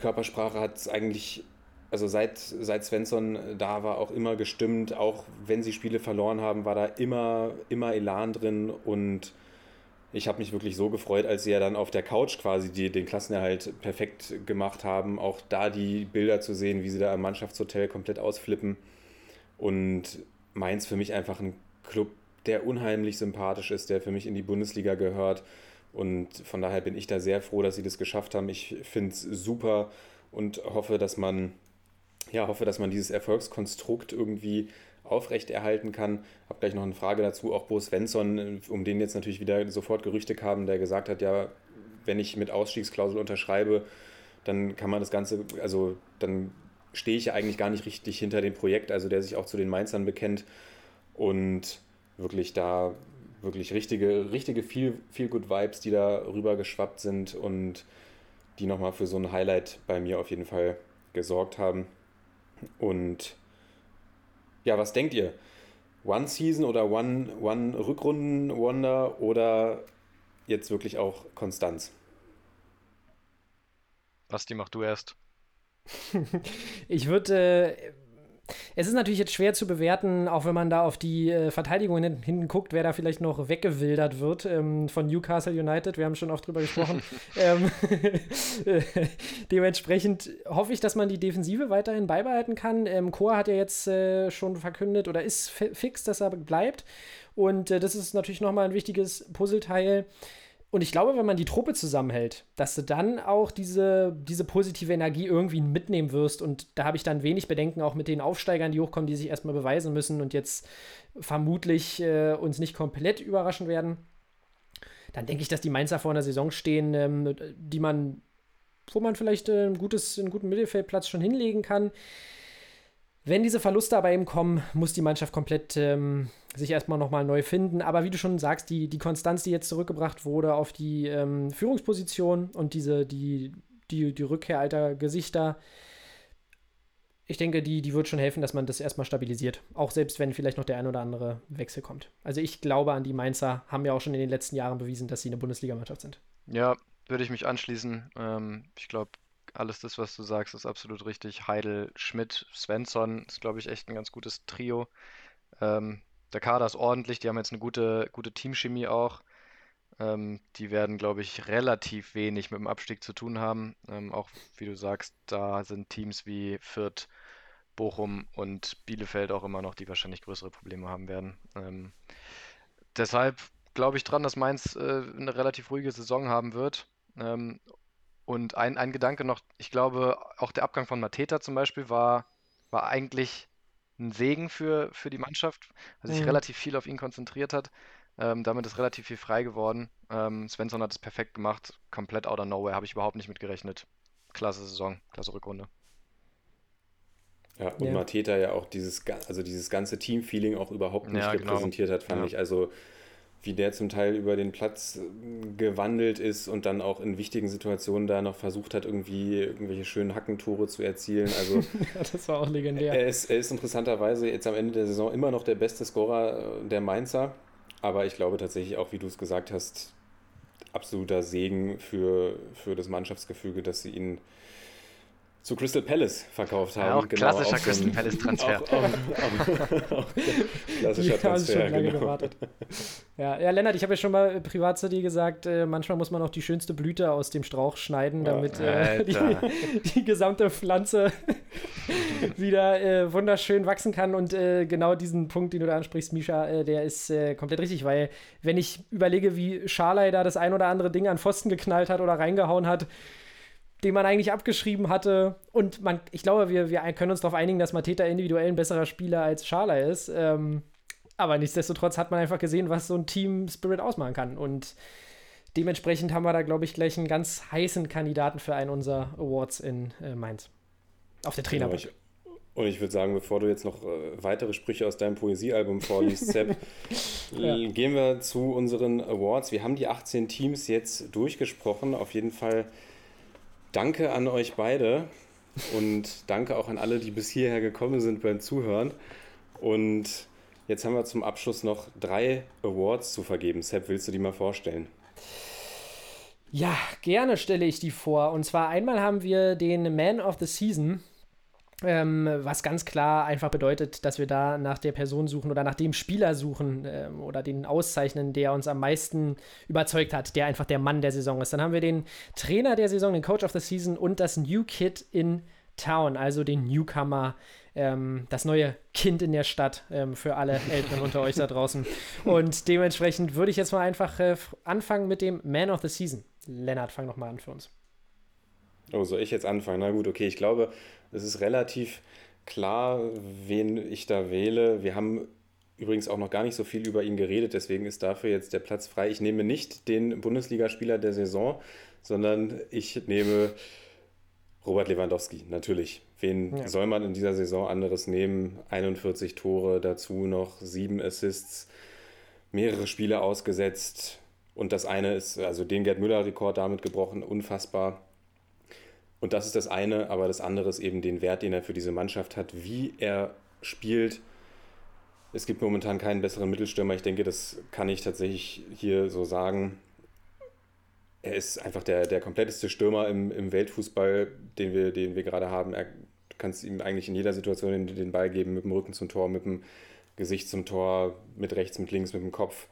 Speaker 3: Körpersprache hat es eigentlich, also seit, seit Svensson da war, auch immer gestimmt. Auch wenn sie Spiele verloren haben, war da immer, immer Elan drin und ich habe mich wirklich so gefreut, als sie ja dann auf der Couch quasi die, den Klassenerhalt perfekt gemacht haben. Auch da die Bilder zu sehen, wie sie da im Mannschaftshotel komplett ausflippen. Und Mainz für mich einfach ein Club, der unheimlich sympathisch ist, der für mich in die Bundesliga gehört. Und von daher bin ich da sehr froh, dass sie das geschafft haben. Ich finde es super und hoffe, dass man, ja, hoffe, dass man dieses Erfolgskonstrukt irgendwie aufrechterhalten kann. Habe gleich noch eine Frage dazu. Auch Bo Svensson, um den jetzt natürlich wieder sofort Gerüchte kamen, der gesagt hat, ja, wenn ich mit Ausstiegsklausel unterschreibe, dann kann man das Ganze, also dann stehe ich ja eigentlich gar nicht richtig hinter dem Projekt, also der sich auch zu den Mainzern bekennt und wirklich da wirklich richtige, richtige viel, viel Good Vibes, die da rüber geschwappt sind und die nochmal für so ein Highlight bei mir auf jeden Fall gesorgt haben. Und ja, was denkt ihr? One Season oder One, One Rückrunden Wonder oder jetzt wirklich auch Konstanz?
Speaker 2: Basti, mach du erst. [laughs]
Speaker 4: ich würde äh, es ist natürlich jetzt schwer zu bewerten, auch wenn man da auf die äh, Verteidigung hinten guckt, wer da vielleicht noch weggewildert wird ähm, von Newcastle United. Wir haben schon oft drüber gesprochen. [laughs] ähm, [laughs] dementsprechend hoffe ich, dass man die Defensive weiterhin beibehalten kann. Ähm, Chor hat ja jetzt äh, schon verkündet oder ist fix, dass er bleibt. Und äh, das ist natürlich nochmal ein wichtiges Puzzleteil. Und ich glaube, wenn man die Truppe zusammenhält, dass du dann auch diese, diese positive Energie irgendwie mitnehmen wirst. Und da habe ich dann wenig Bedenken auch mit den Aufsteigern, die hochkommen, die sich erstmal beweisen müssen und jetzt vermutlich äh, uns nicht komplett überraschen werden. Dann denke ich, dass die Mainzer vor einer Saison stehen, ähm, die man, wo man vielleicht äh, ein gutes, einen guten Mittelfeldplatz schon hinlegen kann. Wenn diese Verluste aber eben kommen, muss die Mannschaft komplett ähm, sich erstmal nochmal neu finden. Aber wie du schon sagst, die, die Konstanz, die jetzt zurückgebracht wurde auf die ähm, Führungsposition und diese, die, die, die Rückkehr alter Gesichter, ich denke, die, die wird schon helfen, dass man das erstmal stabilisiert. Auch selbst wenn vielleicht noch der ein oder andere Wechsel kommt. Also ich glaube an die Mainzer, haben ja auch schon in den letzten Jahren bewiesen, dass sie eine Bundesligamannschaft sind.
Speaker 2: Ja, würde ich mich anschließen. Ähm, ich glaube, alles das, was du sagst, ist absolut richtig. Heidel, Schmidt, Svensson ist, glaube ich, echt ein ganz gutes Trio. Ähm, der Kader ist ordentlich, die haben jetzt eine gute, gute Teamchemie auch. Ähm, die werden, glaube ich, relativ wenig mit dem Abstieg zu tun haben. Ähm, auch wie du sagst, da sind Teams wie Fürth, Bochum und Bielefeld auch immer noch, die wahrscheinlich größere Probleme haben werden. Ähm, deshalb glaube ich dran, dass Mainz äh, eine relativ ruhige Saison haben wird. Ähm, und ein, ein Gedanke noch, ich glaube, auch der Abgang von Mateta zum Beispiel war, war eigentlich ein Segen für, für die Mannschaft, weil sich mhm. relativ viel auf ihn konzentriert hat. Ähm, damit ist relativ viel frei geworden. Ähm, Svensson hat es perfekt gemacht, komplett out of nowhere, habe ich überhaupt nicht mit gerechnet. Klasse Saison, klasse Rückrunde.
Speaker 3: Ja, und yeah. Mateta ja auch dieses, also dieses ganze Team-Feeling auch überhaupt nicht ja, genau. repräsentiert hat, fand ja. ich. Also wie der zum Teil über den Platz äh, gewandelt ist und dann auch in wichtigen Situationen da noch versucht hat, irgendwie irgendwelche schönen Hackentore zu erzielen. Also [laughs]
Speaker 4: das war auch legendär.
Speaker 3: Er ist, er ist interessanterweise jetzt am Ende der Saison immer noch der beste Scorer äh, der Mainzer. Aber ich glaube tatsächlich auch, wie du es gesagt hast, absoluter Segen für, für das Mannschaftsgefüge, dass sie ihn zu Crystal Palace verkauft haben. Ja,
Speaker 2: auch genau, klassischer auch Crystal Palace [laughs] Transfer. Auch, auch,
Speaker 4: auch, klassischer Die Transfer, schon lange genau. gewartet. Ja, ja, Lennart, ich habe ja schon mal privat zu dir gesagt, äh, manchmal muss man auch die schönste Blüte aus dem Strauch schneiden, damit äh, [laughs] die, die, gesamte Pflanze [laughs] wieder äh, wunderschön wachsen kann. Und äh, genau diesen Punkt, den du da ansprichst, Misha, äh, der ist äh, komplett richtig, weil wenn ich überlege, wie Scharley da das ein oder andere Ding an Pfosten geknallt hat oder reingehauen hat, den man eigentlich abgeschrieben hatte. Und man, ich glaube, wir, wir können uns darauf einigen, dass Mateta individuell ein besserer Spieler als Schala ist. Ähm, aber nichtsdestotrotz hat man einfach gesehen, was so ein Team Spirit ausmachen kann. Und dementsprechend haben wir da, glaube ich, gleich einen ganz heißen Kandidaten für einen unserer Awards in äh, Mainz. Auf der Trainerbank. Genau,
Speaker 3: und ich würde sagen, bevor du jetzt noch äh, weitere Sprüche aus deinem Poesiealbum vorliest, Sepp, [laughs] ja. gehen wir zu unseren Awards. Wir haben die 18 Teams jetzt durchgesprochen. Auf jeden Fall danke an euch beide und danke auch an alle, die bis hierher gekommen sind beim Zuhören. Und jetzt haben wir zum Abschluss noch drei Awards zu vergeben. Sepp, willst du die mal vorstellen?
Speaker 4: Ja, gerne stelle ich die vor. Und zwar einmal haben wir den Man of the Season ähm, was ganz klar einfach bedeutet, dass wir da nach der Person suchen oder nach dem Spieler suchen ähm, oder den auszeichnen, der uns am meisten überzeugt hat, der einfach der Mann der Saison ist. Dann haben wir den Trainer der Saison, den Coach of the Season und das New Kid in Town, also den Newcomer, ähm, das neue Kind in der Stadt ähm, für alle Eltern unter euch da draußen. Und dementsprechend würde ich jetzt mal einfach äh, anfangen mit dem Man of the Season. Lennart, fang noch mal an für uns.
Speaker 3: Oh, soll ich jetzt anfangen? Na gut, okay. Ich glaube, es ist relativ klar, wen ich da wähle. Wir haben übrigens auch noch gar nicht so viel über ihn geredet, deswegen ist dafür jetzt der Platz frei. Ich nehme nicht den Bundesligaspieler der Saison, sondern ich nehme Robert Lewandowski, natürlich. Wen ja. soll man in dieser Saison anderes nehmen? 41 Tore, dazu noch sieben Assists. mehrere Spiele ausgesetzt. Und das eine ist, also den Gerd Müller-Rekord damit gebrochen, unfassbar. Und das ist das eine, aber das andere ist eben den Wert, den er für diese Mannschaft hat, wie er spielt. Es gibt momentan keinen besseren Mittelstürmer. Ich denke, das kann ich tatsächlich hier so sagen. Er ist einfach der, der kompletteste Stürmer im, im Weltfußball, den wir, den wir gerade haben. Er kann es ihm eigentlich in jeder Situation den Ball geben, mit dem Rücken zum Tor, mit dem Gesicht zum Tor, mit rechts, mit links, mit dem Kopf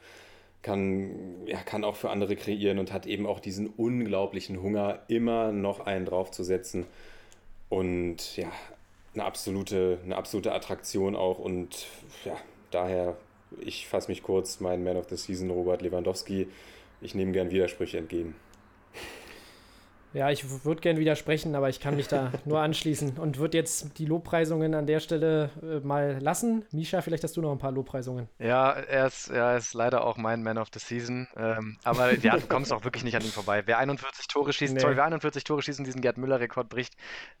Speaker 3: kann, ja, kann auch für andere kreieren und hat eben auch diesen unglaublichen Hunger, immer noch einen draufzusetzen. Und ja, eine absolute, eine absolute Attraktion auch. Und ja, daher, ich fasse mich kurz, mein Man of the Season, Robert Lewandowski. Ich nehme gern Widersprüche entgegen.
Speaker 4: Ja, ich würde gerne widersprechen, aber ich kann mich da [laughs] nur anschließen und würde jetzt die Lobpreisungen an der Stelle äh, mal lassen. Misha, vielleicht hast du noch ein paar Lobpreisungen.
Speaker 2: Ja, er ist, er ist leider auch mein Man of the Season. Ähm, aber ja, du kommst auch wirklich nicht an ihm vorbei. Wer 41 Tore schießt, nee. sorry, wer 41 Tore schießt und diesen Gerd Müller-Rekord bricht,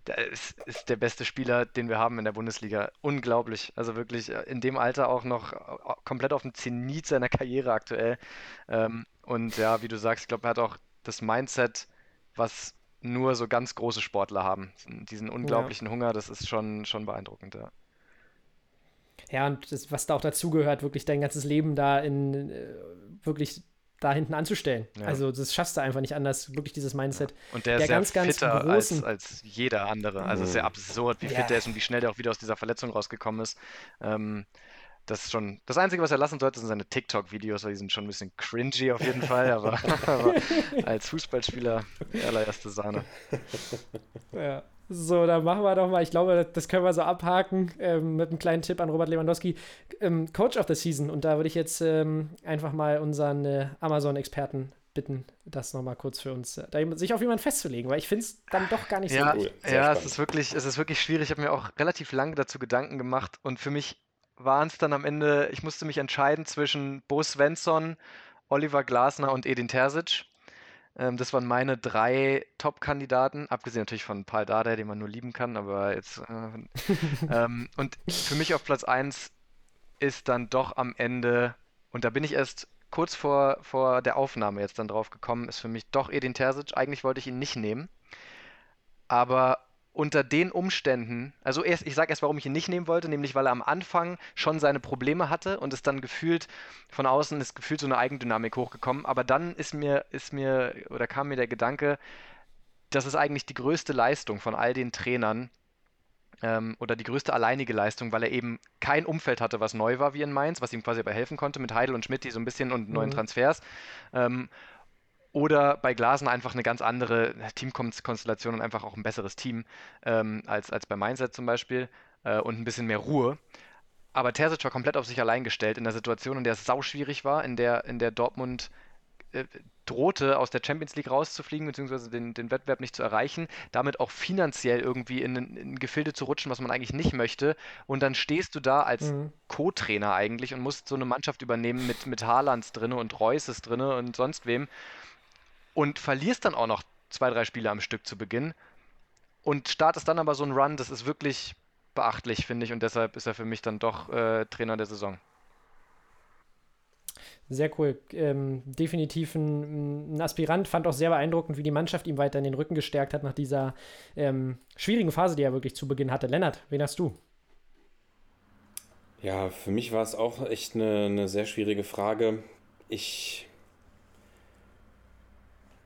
Speaker 2: der ist, ist, der beste Spieler, den wir haben in der Bundesliga. Unglaublich. Also wirklich äh, in dem Alter auch noch äh, komplett auf dem Zenit seiner Karriere aktuell. Ähm, und ja, wie du sagst, ich glaube, er hat auch das Mindset was nur so ganz große Sportler haben. Diesen unglaublichen ja. Hunger, das ist schon, schon beeindruckend, ja.
Speaker 4: Ja, und das, was da auch dazugehört, wirklich dein ganzes Leben da in äh, wirklich da hinten anzustellen. Ja. Also das schaffst du einfach nicht anders, wirklich dieses Mindset.
Speaker 2: Und der, der ist ganz, ganz fitter großen... als, als jeder andere. Also mhm. sehr absurd, wie ja. fit der ist und wie schnell der auch wieder aus dieser Verletzung rausgekommen ist. Ähm, das ist schon das Einzige, was er lassen sollte, sind seine TikTok-Videos, weil die sind schon ein bisschen cringy auf jeden Fall, [laughs] aber, aber als Fußballspieler allererste Sahne. [laughs]
Speaker 4: Ja. So, dann machen wir doch mal, ich glaube, das können wir so abhaken ähm, mit einem kleinen Tipp an Robert Lewandowski. Ähm, Coach of the Season. Und da würde ich jetzt ähm, einfach mal unseren äh, Amazon-Experten bitten, das nochmal kurz für uns, äh, da, sich auf jemanden festzulegen, weil ich finde es dann doch gar nicht
Speaker 2: ja,
Speaker 4: so gut.
Speaker 2: Ja, es ist wirklich, es ist wirklich schwierig. Ich habe mir auch relativ lange dazu Gedanken gemacht und für mich waren es dann am Ende, ich musste mich entscheiden zwischen Bo Svensson, Oliver Glasner und Edin Terzic. Ähm, das waren meine drei Top-Kandidaten, abgesehen natürlich von Paul Dardai, den man nur lieben kann, aber jetzt. Äh, [laughs] ähm, und für mich auf Platz 1 ist dann doch am Ende, und da bin ich erst kurz vor, vor der Aufnahme jetzt dann drauf gekommen, ist für mich doch Edin Terzic. Eigentlich wollte ich ihn nicht nehmen. Aber unter den Umständen, also erst, ich sage erst, warum ich ihn nicht nehmen wollte, nämlich weil er am Anfang schon seine Probleme hatte und es dann gefühlt von außen ist gefühlt so eine Eigendynamik hochgekommen, aber dann ist mir ist mir oder kam mir der Gedanke, das ist eigentlich die größte Leistung von all den Trainern ähm, oder die größte alleinige Leistung, weil er eben kein Umfeld hatte, was neu war wie in Mainz, was ihm quasi dabei helfen konnte mit Heidel und Schmidt, die so ein bisschen und neuen mhm. Transfers. Ähm, oder bei Glasen einfach eine ganz andere Teamkonstellation und einfach auch ein besseres Team ähm, als, als bei Mindset zum Beispiel äh, und ein bisschen mehr Ruhe. Aber Terzic war komplett auf sich allein gestellt in der Situation, in der es sauschwierig war, in der, in der Dortmund äh, drohte, aus der Champions League rauszufliegen, beziehungsweise den, den Wettbewerb nicht zu erreichen, damit auch finanziell irgendwie in, in Gefilde zu rutschen, was man eigentlich nicht möchte. Und dann stehst du da als mhm. Co-Trainer eigentlich und musst so eine Mannschaft übernehmen mit, mit Haalands drinne und Reusses drinne und sonst wem und verlierst dann auch noch zwei, drei Spiele am Stück zu Beginn und startest dann aber so einen Run, das ist wirklich beachtlich, finde ich, und deshalb ist er für mich dann doch äh, Trainer der Saison.
Speaker 4: Sehr cool. Ähm, definitiv ein, ein, Aspirant. Fand auch sehr beeindruckend, wie die Mannschaft ihm weiter in den Rücken gestärkt hat nach dieser ähm, schwierigen Phase, die er wirklich zu Beginn hatte. Lennart, wen hast du?
Speaker 3: Ja, für mich war es auch echt eine, eine sehr schwierige Frage. Ich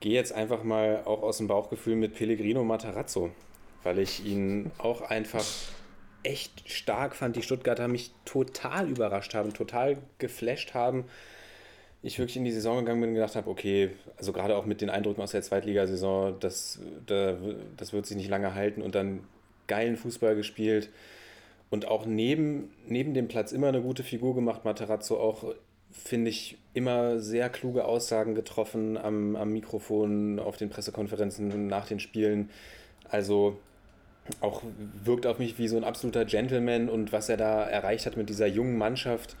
Speaker 3: gehe jetzt einfach mal auch aus dem Bauchgefühl mit Pellegrino Matarazzo, weil ich ihn auch einfach echt stark fand. Die Stuttgarter mich total überrascht haben, total geflasht haben. Ich wirklich in die Saison gegangen bin und gedacht habe, okay, also gerade auch mit den Eindrücken aus der Zweitligasaison, das, das wird sich nicht lange halten und dann geilen Fußball gespielt und auch neben, neben dem Platz immer eine gute Figur gemacht. Materazzo auch finde ich, immer sehr kluge Aussagen getroffen am, am Mikrofon, auf den Pressekonferenzen nach den Spielen. Also auch wirkt auf mich wie so ein absoluter Gentleman und was er da erreicht hat mit dieser jungen Mannschaft,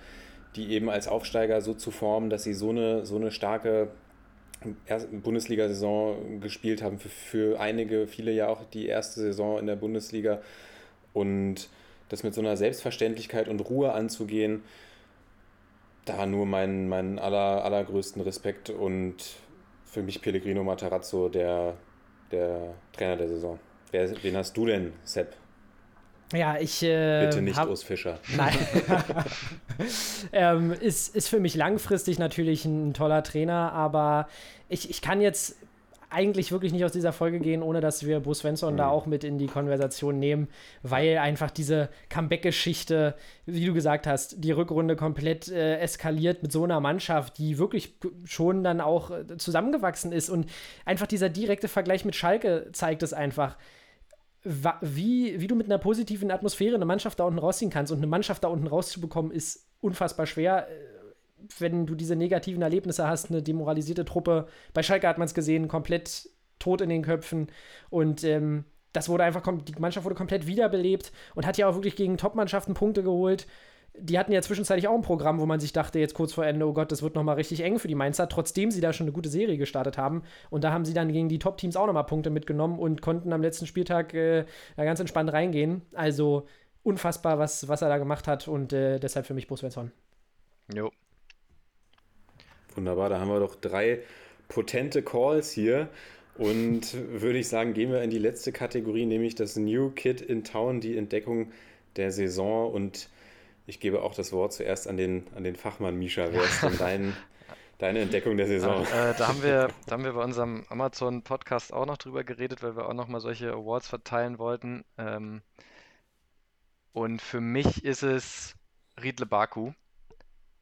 Speaker 3: die eben als Aufsteiger so zu formen, dass sie so eine, so eine starke Bundesliga-Saison gespielt haben. Für, für einige, viele ja auch die erste Saison in der Bundesliga. Und das mit so einer Selbstverständlichkeit und Ruhe anzugehen, da nur meinen, meinen aller, allergrößten Respekt und für mich Pellegrino Matarazzo der, der Trainer der Saison. Wer, wen hast du denn, Sepp?
Speaker 4: Ja, ich. Äh,
Speaker 3: Bitte nicht hab, Urs Fischer. [laughs]
Speaker 4: Nein. [laughs] ähm, ist, ist für mich langfristig natürlich ein toller Trainer, aber ich, ich kann jetzt eigentlich wirklich nicht aus dieser Folge gehen, ohne dass wir Bruce Svensson mhm. da auch mit in die Konversation nehmen, weil einfach diese Comeback-Geschichte, wie du gesagt hast, die Rückrunde komplett äh, eskaliert mit so einer Mannschaft, die wirklich schon dann auch äh, zusammengewachsen ist und einfach dieser direkte Vergleich mit Schalke zeigt es einfach wie, wie du mit einer positiven Atmosphäre eine Mannschaft da unten rausziehen kannst. Und eine Mannschaft da unten rauszubekommen, ist unfassbar schwer, äh, wenn du diese negativen Erlebnisse hast. Eine demoralisierte Truppe. Bei Schalke hat man es gesehen, komplett tot in den Köpfen. Und ähm, das wurde einfach, die Mannschaft wurde komplett wiederbelebt und hat ja auch wirklich gegen Top-Mannschaften Punkte geholt die hatten ja zwischenzeitlich auch ein Programm, wo man sich dachte, jetzt kurz vor Ende, oh Gott, das wird nochmal richtig eng für die Mainzer, trotzdem sie da schon eine gute Serie gestartet haben. Und da haben sie dann gegen die Top-Teams auch nochmal Punkte mitgenommen und konnten am letzten Spieltag äh, ganz entspannt reingehen. Also unfassbar, was, was er da gemacht hat und äh, deshalb für mich Bus Svensson.
Speaker 3: Jo. Wunderbar, da haben wir doch drei potente Calls hier. Und [laughs] würde ich sagen, gehen wir in die letzte Kategorie, nämlich das New Kid in Town, die Entdeckung der Saison. Und ich gebe auch das Wort zuerst an den, an den Fachmann Misha. Wer ist denn [laughs] dein, deine Entdeckung der Saison?
Speaker 5: Ja, äh, da, haben wir, da haben wir bei unserem Amazon-Podcast auch noch drüber geredet, weil wir auch noch mal solche Awards verteilen wollten. Ähm, und für mich ist es Riedle Baku,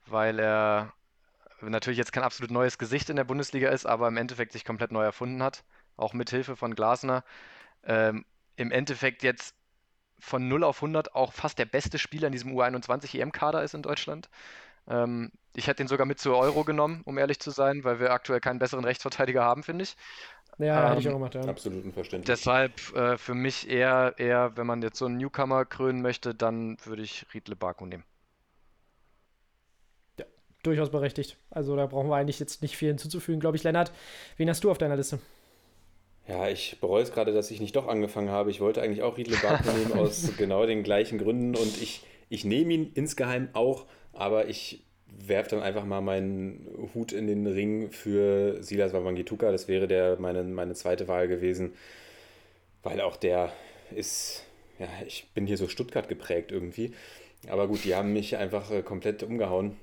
Speaker 5: weil er natürlich jetzt kein absolut neues Gesicht in der Bundesliga ist, aber im Endeffekt sich komplett neu erfunden hat, auch mit Hilfe von Glasner. Ähm, Im Endeffekt jetzt von 0 auf 100 auch fast der beste Spieler in diesem U21 EM-Kader ist in Deutschland. Ähm, ich hätte ihn sogar mit zur Euro genommen, um ehrlich zu sein, weil wir aktuell keinen besseren Rechtsverteidiger haben, finde ich.
Speaker 4: Ja, ähm, hätte ich auch gemacht, ja.
Speaker 3: Absolut unverständlich.
Speaker 5: Deshalb äh, für mich eher, eher, wenn man jetzt so einen Newcomer krönen möchte, dann würde ich Riedle Baku nehmen.
Speaker 4: Durchaus berechtigt. Also da brauchen wir eigentlich jetzt nicht viel hinzuzufügen, glaube ich. Lennart, wen hast du auf deiner Liste?
Speaker 3: Ja, ich bereue es gerade, dass ich nicht doch angefangen habe. Ich wollte eigentlich auch Riedle Baku [laughs] nehmen aus genau den gleichen Gründen und ich, ich nehme ihn insgeheim auch, aber ich werfe dann einfach mal meinen Hut in den Ring für Silas Wawangituka. Das wäre der, meine, meine zweite Wahl gewesen, weil auch der ist, ja, ich bin hier so Stuttgart geprägt irgendwie. Aber gut, die haben mich einfach äh, komplett umgehauen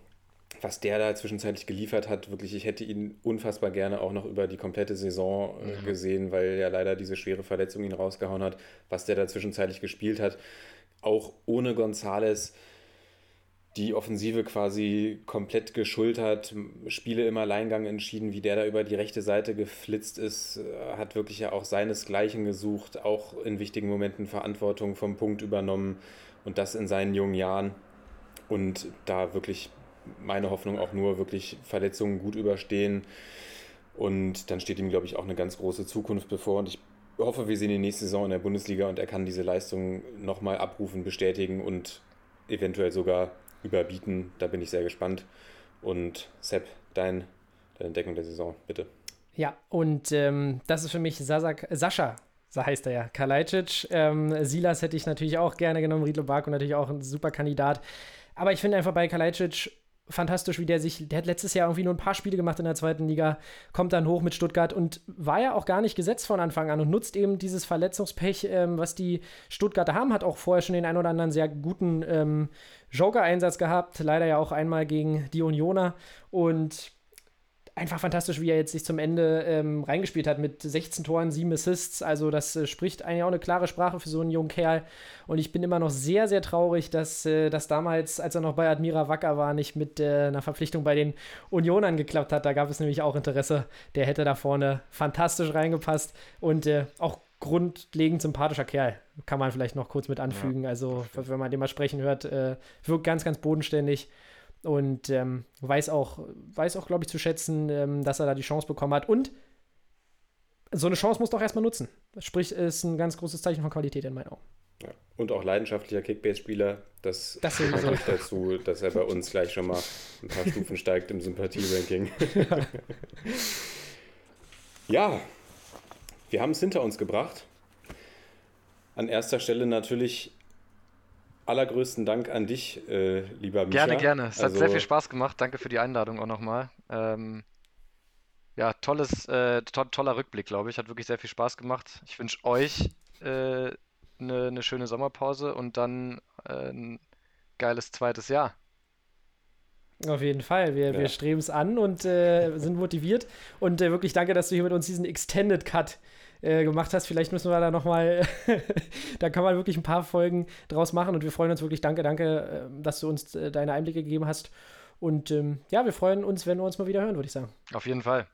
Speaker 3: was der da zwischenzeitlich geliefert hat, wirklich, ich hätte ihn unfassbar gerne auch noch über die komplette Saison äh, mhm. gesehen, weil ja leider diese schwere Verletzung ihn rausgehauen hat, was der da zwischenzeitlich gespielt hat. Auch ohne Gonzales die Offensive quasi komplett geschultert, Spiele im Alleingang entschieden, wie der da über die rechte Seite geflitzt ist, äh, hat wirklich ja auch seinesgleichen gesucht, auch in wichtigen Momenten Verantwortung vom Punkt übernommen und das in seinen jungen Jahren und da wirklich meine Hoffnung auch nur wirklich Verletzungen gut überstehen. Und dann steht ihm, glaube ich, auch eine ganz große Zukunft bevor. Und ich hoffe, wir sehen die nächste Saison in der Bundesliga und er kann diese Leistung nochmal abrufen, bestätigen und eventuell sogar überbieten. Da bin ich sehr gespannt. Und Sepp, dein, deine Entdeckung der Saison, bitte.
Speaker 4: Ja, und ähm, das ist für mich Sasak, Sascha, so heißt er ja, Kalajdzic. Ähm, Silas hätte ich natürlich auch gerne genommen, Riedlo Barko natürlich auch ein super Kandidat. Aber ich finde einfach bei Kalajdzic fantastisch, wie der sich, der hat letztes Jahr irgendwie nur ein paar Spiele gemacht in der zweiten Liga, kommt dann hoch mit Stuttgart und war ja auch gar nicht gesetzt von Anfang an und nutzt eben dieses Verletzungspech, ähm, was die Stuttgarter haben, hat auch vorher schon den ein oder anderen sehr guten ähm, Joker-Einsatz gehabt, leider ja auch einmal gegen die Unioner und einfach fantastisch, wie er jetzt sich zum Ende ähm, reingespielt hat mit 16 Toren, 7 Assists. Also das äh, spricht eigentlich auch eine klare Sprache für so einen jungen Kerl. Und ich bin immer noch sehr, sehr traurig, dass äh, das damals, als er noch bei Admira Wacker war, nicht mit äh, einer Verpflichtung bei den Unionern geklappt hat. Da gab es nämlich auch Interesse. Der hätte da vorne fantastisch reingepasst und äh, auch grundlegend sympathischer Kerl. Kann man vielleicht noch kurz mit anfügen. Ja, also, wenn man den mal sprechen hört, äh, wirkt ganz, ganz bodenständig und ähm, weiß auch, weiß auch, glaube ich, zu schätzen, ähm, dass er da die Chance bekommen hat. Und so eine Chance muss doch erstmal nutzen. Sprich, ist ein ganz großes Zeichen von Qualität in meinen Augen.
Speaker 3: Ja. Und auch leidenschaftlicher Kickbase-Spieler. Das, das führt dazu, dass er bei uns gleich schon mal ein paar Stufen steigt im Sympathie-Ranking. Ja. [laughs] ja, wir haben es hinter uns gebracht. An erster Stelle natürlich allergrößten Dank an dich, äh, lieber Micha.
Speaker 2: Gerne, gerne. Es also, hat sehr viel Spaß gemacht. Danke für die Einladung auch nochmal. Ähm, ja, tolles, äh, to toller Rückblick, glaube ich. Hat wirklich sehr viel Spaß gemacht. Ich wünsche euch eine äh, ne, ne schöne Sommerpause und dann äh, ein geiles zweites Jahr.
Speaker 4: Auf jeden Fall. Wir, ja. wir streben es an und äh, sind motiviert. Und äh, wirklich danke, dass du hier mit uns diesen Extended Cut äh, gemacht hast. Vielleicht müssen wir da nochmal, [laughs] da kann man wirklich ein paar Folgen draus machen. Und wir freuen uns wirklich. Danke, danke, äh, dass du uns äh, deine Einblicke gegeben hast. Und ähm, ja, wir freuen uns, wenn wir uns mal wieder hören, würde ich sagen.
Speaker 2: Auf jeden Fall.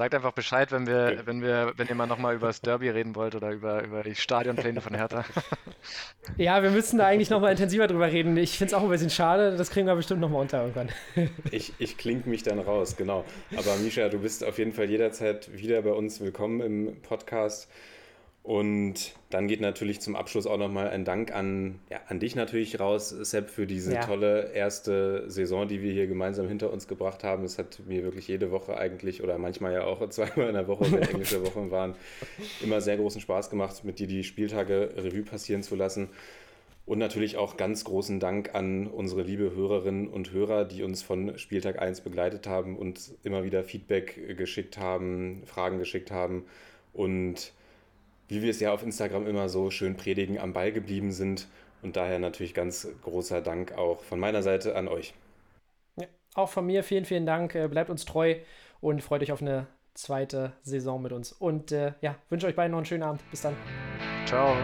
Speaker 2: Sagt einfach Bescheid, wenn wir, okay. wenn wir, wenn ihr mal nochmal über das Derby reden wollt oder über, über die Stadionpläne von Hertha. [laughs]
Speaker 4: Ja, wir müssen da eigentlich nochmal intensiver drüber reden. Ich finde es auch ein bisschen schade, das kriegen wir bestimmt nochmal unter irgendwann. [laughs]
Speaker 3: Ich, ich klinge mich dann raus, genau. Aber Misha, du bist auf jeden Fall jederzeit wieder bei uns willkommen im Podcast. Und dann geht natürlich zum Abschluss auch nochmal ein Dank an, ja, an dich natürlich raus, Sepp, für diese ja. tolle erste Saison, die wir hier gemeinsam hinter uns gebracht haben. Es hat mir wirklich jede Woche eigentlich oder manchmal ja auch [laughs] zweimal in der Woche, wenn englische [laughs] Wochen waren, immer sehr großen Spaß gemacht, mit dir die Spieltage Revue passieren zu lassen. Und natürlich auch ganz großen Dank an unsere liebe Hörerinnen und Hörer, die uns von Spieltag 1 begleitet haben und immer wieder Feedback geschickt haben, Fragen geschickt haben und wie wir es ja auf Instagram immer so schön predigen, am Ball geblieben sind. Und daher natürlich ganz großer Dank auch von meiner Seite an euch.
Speaker 4: Ja, auch von mir vielen, vielen Dank. Äh, bleibt uns treu und freut euch auf eine zweite Saison mit uns. Und äh, ja, wünsche euch beiden noch einen schönen Abend. Bis dann.
Speaker 2: Ciao.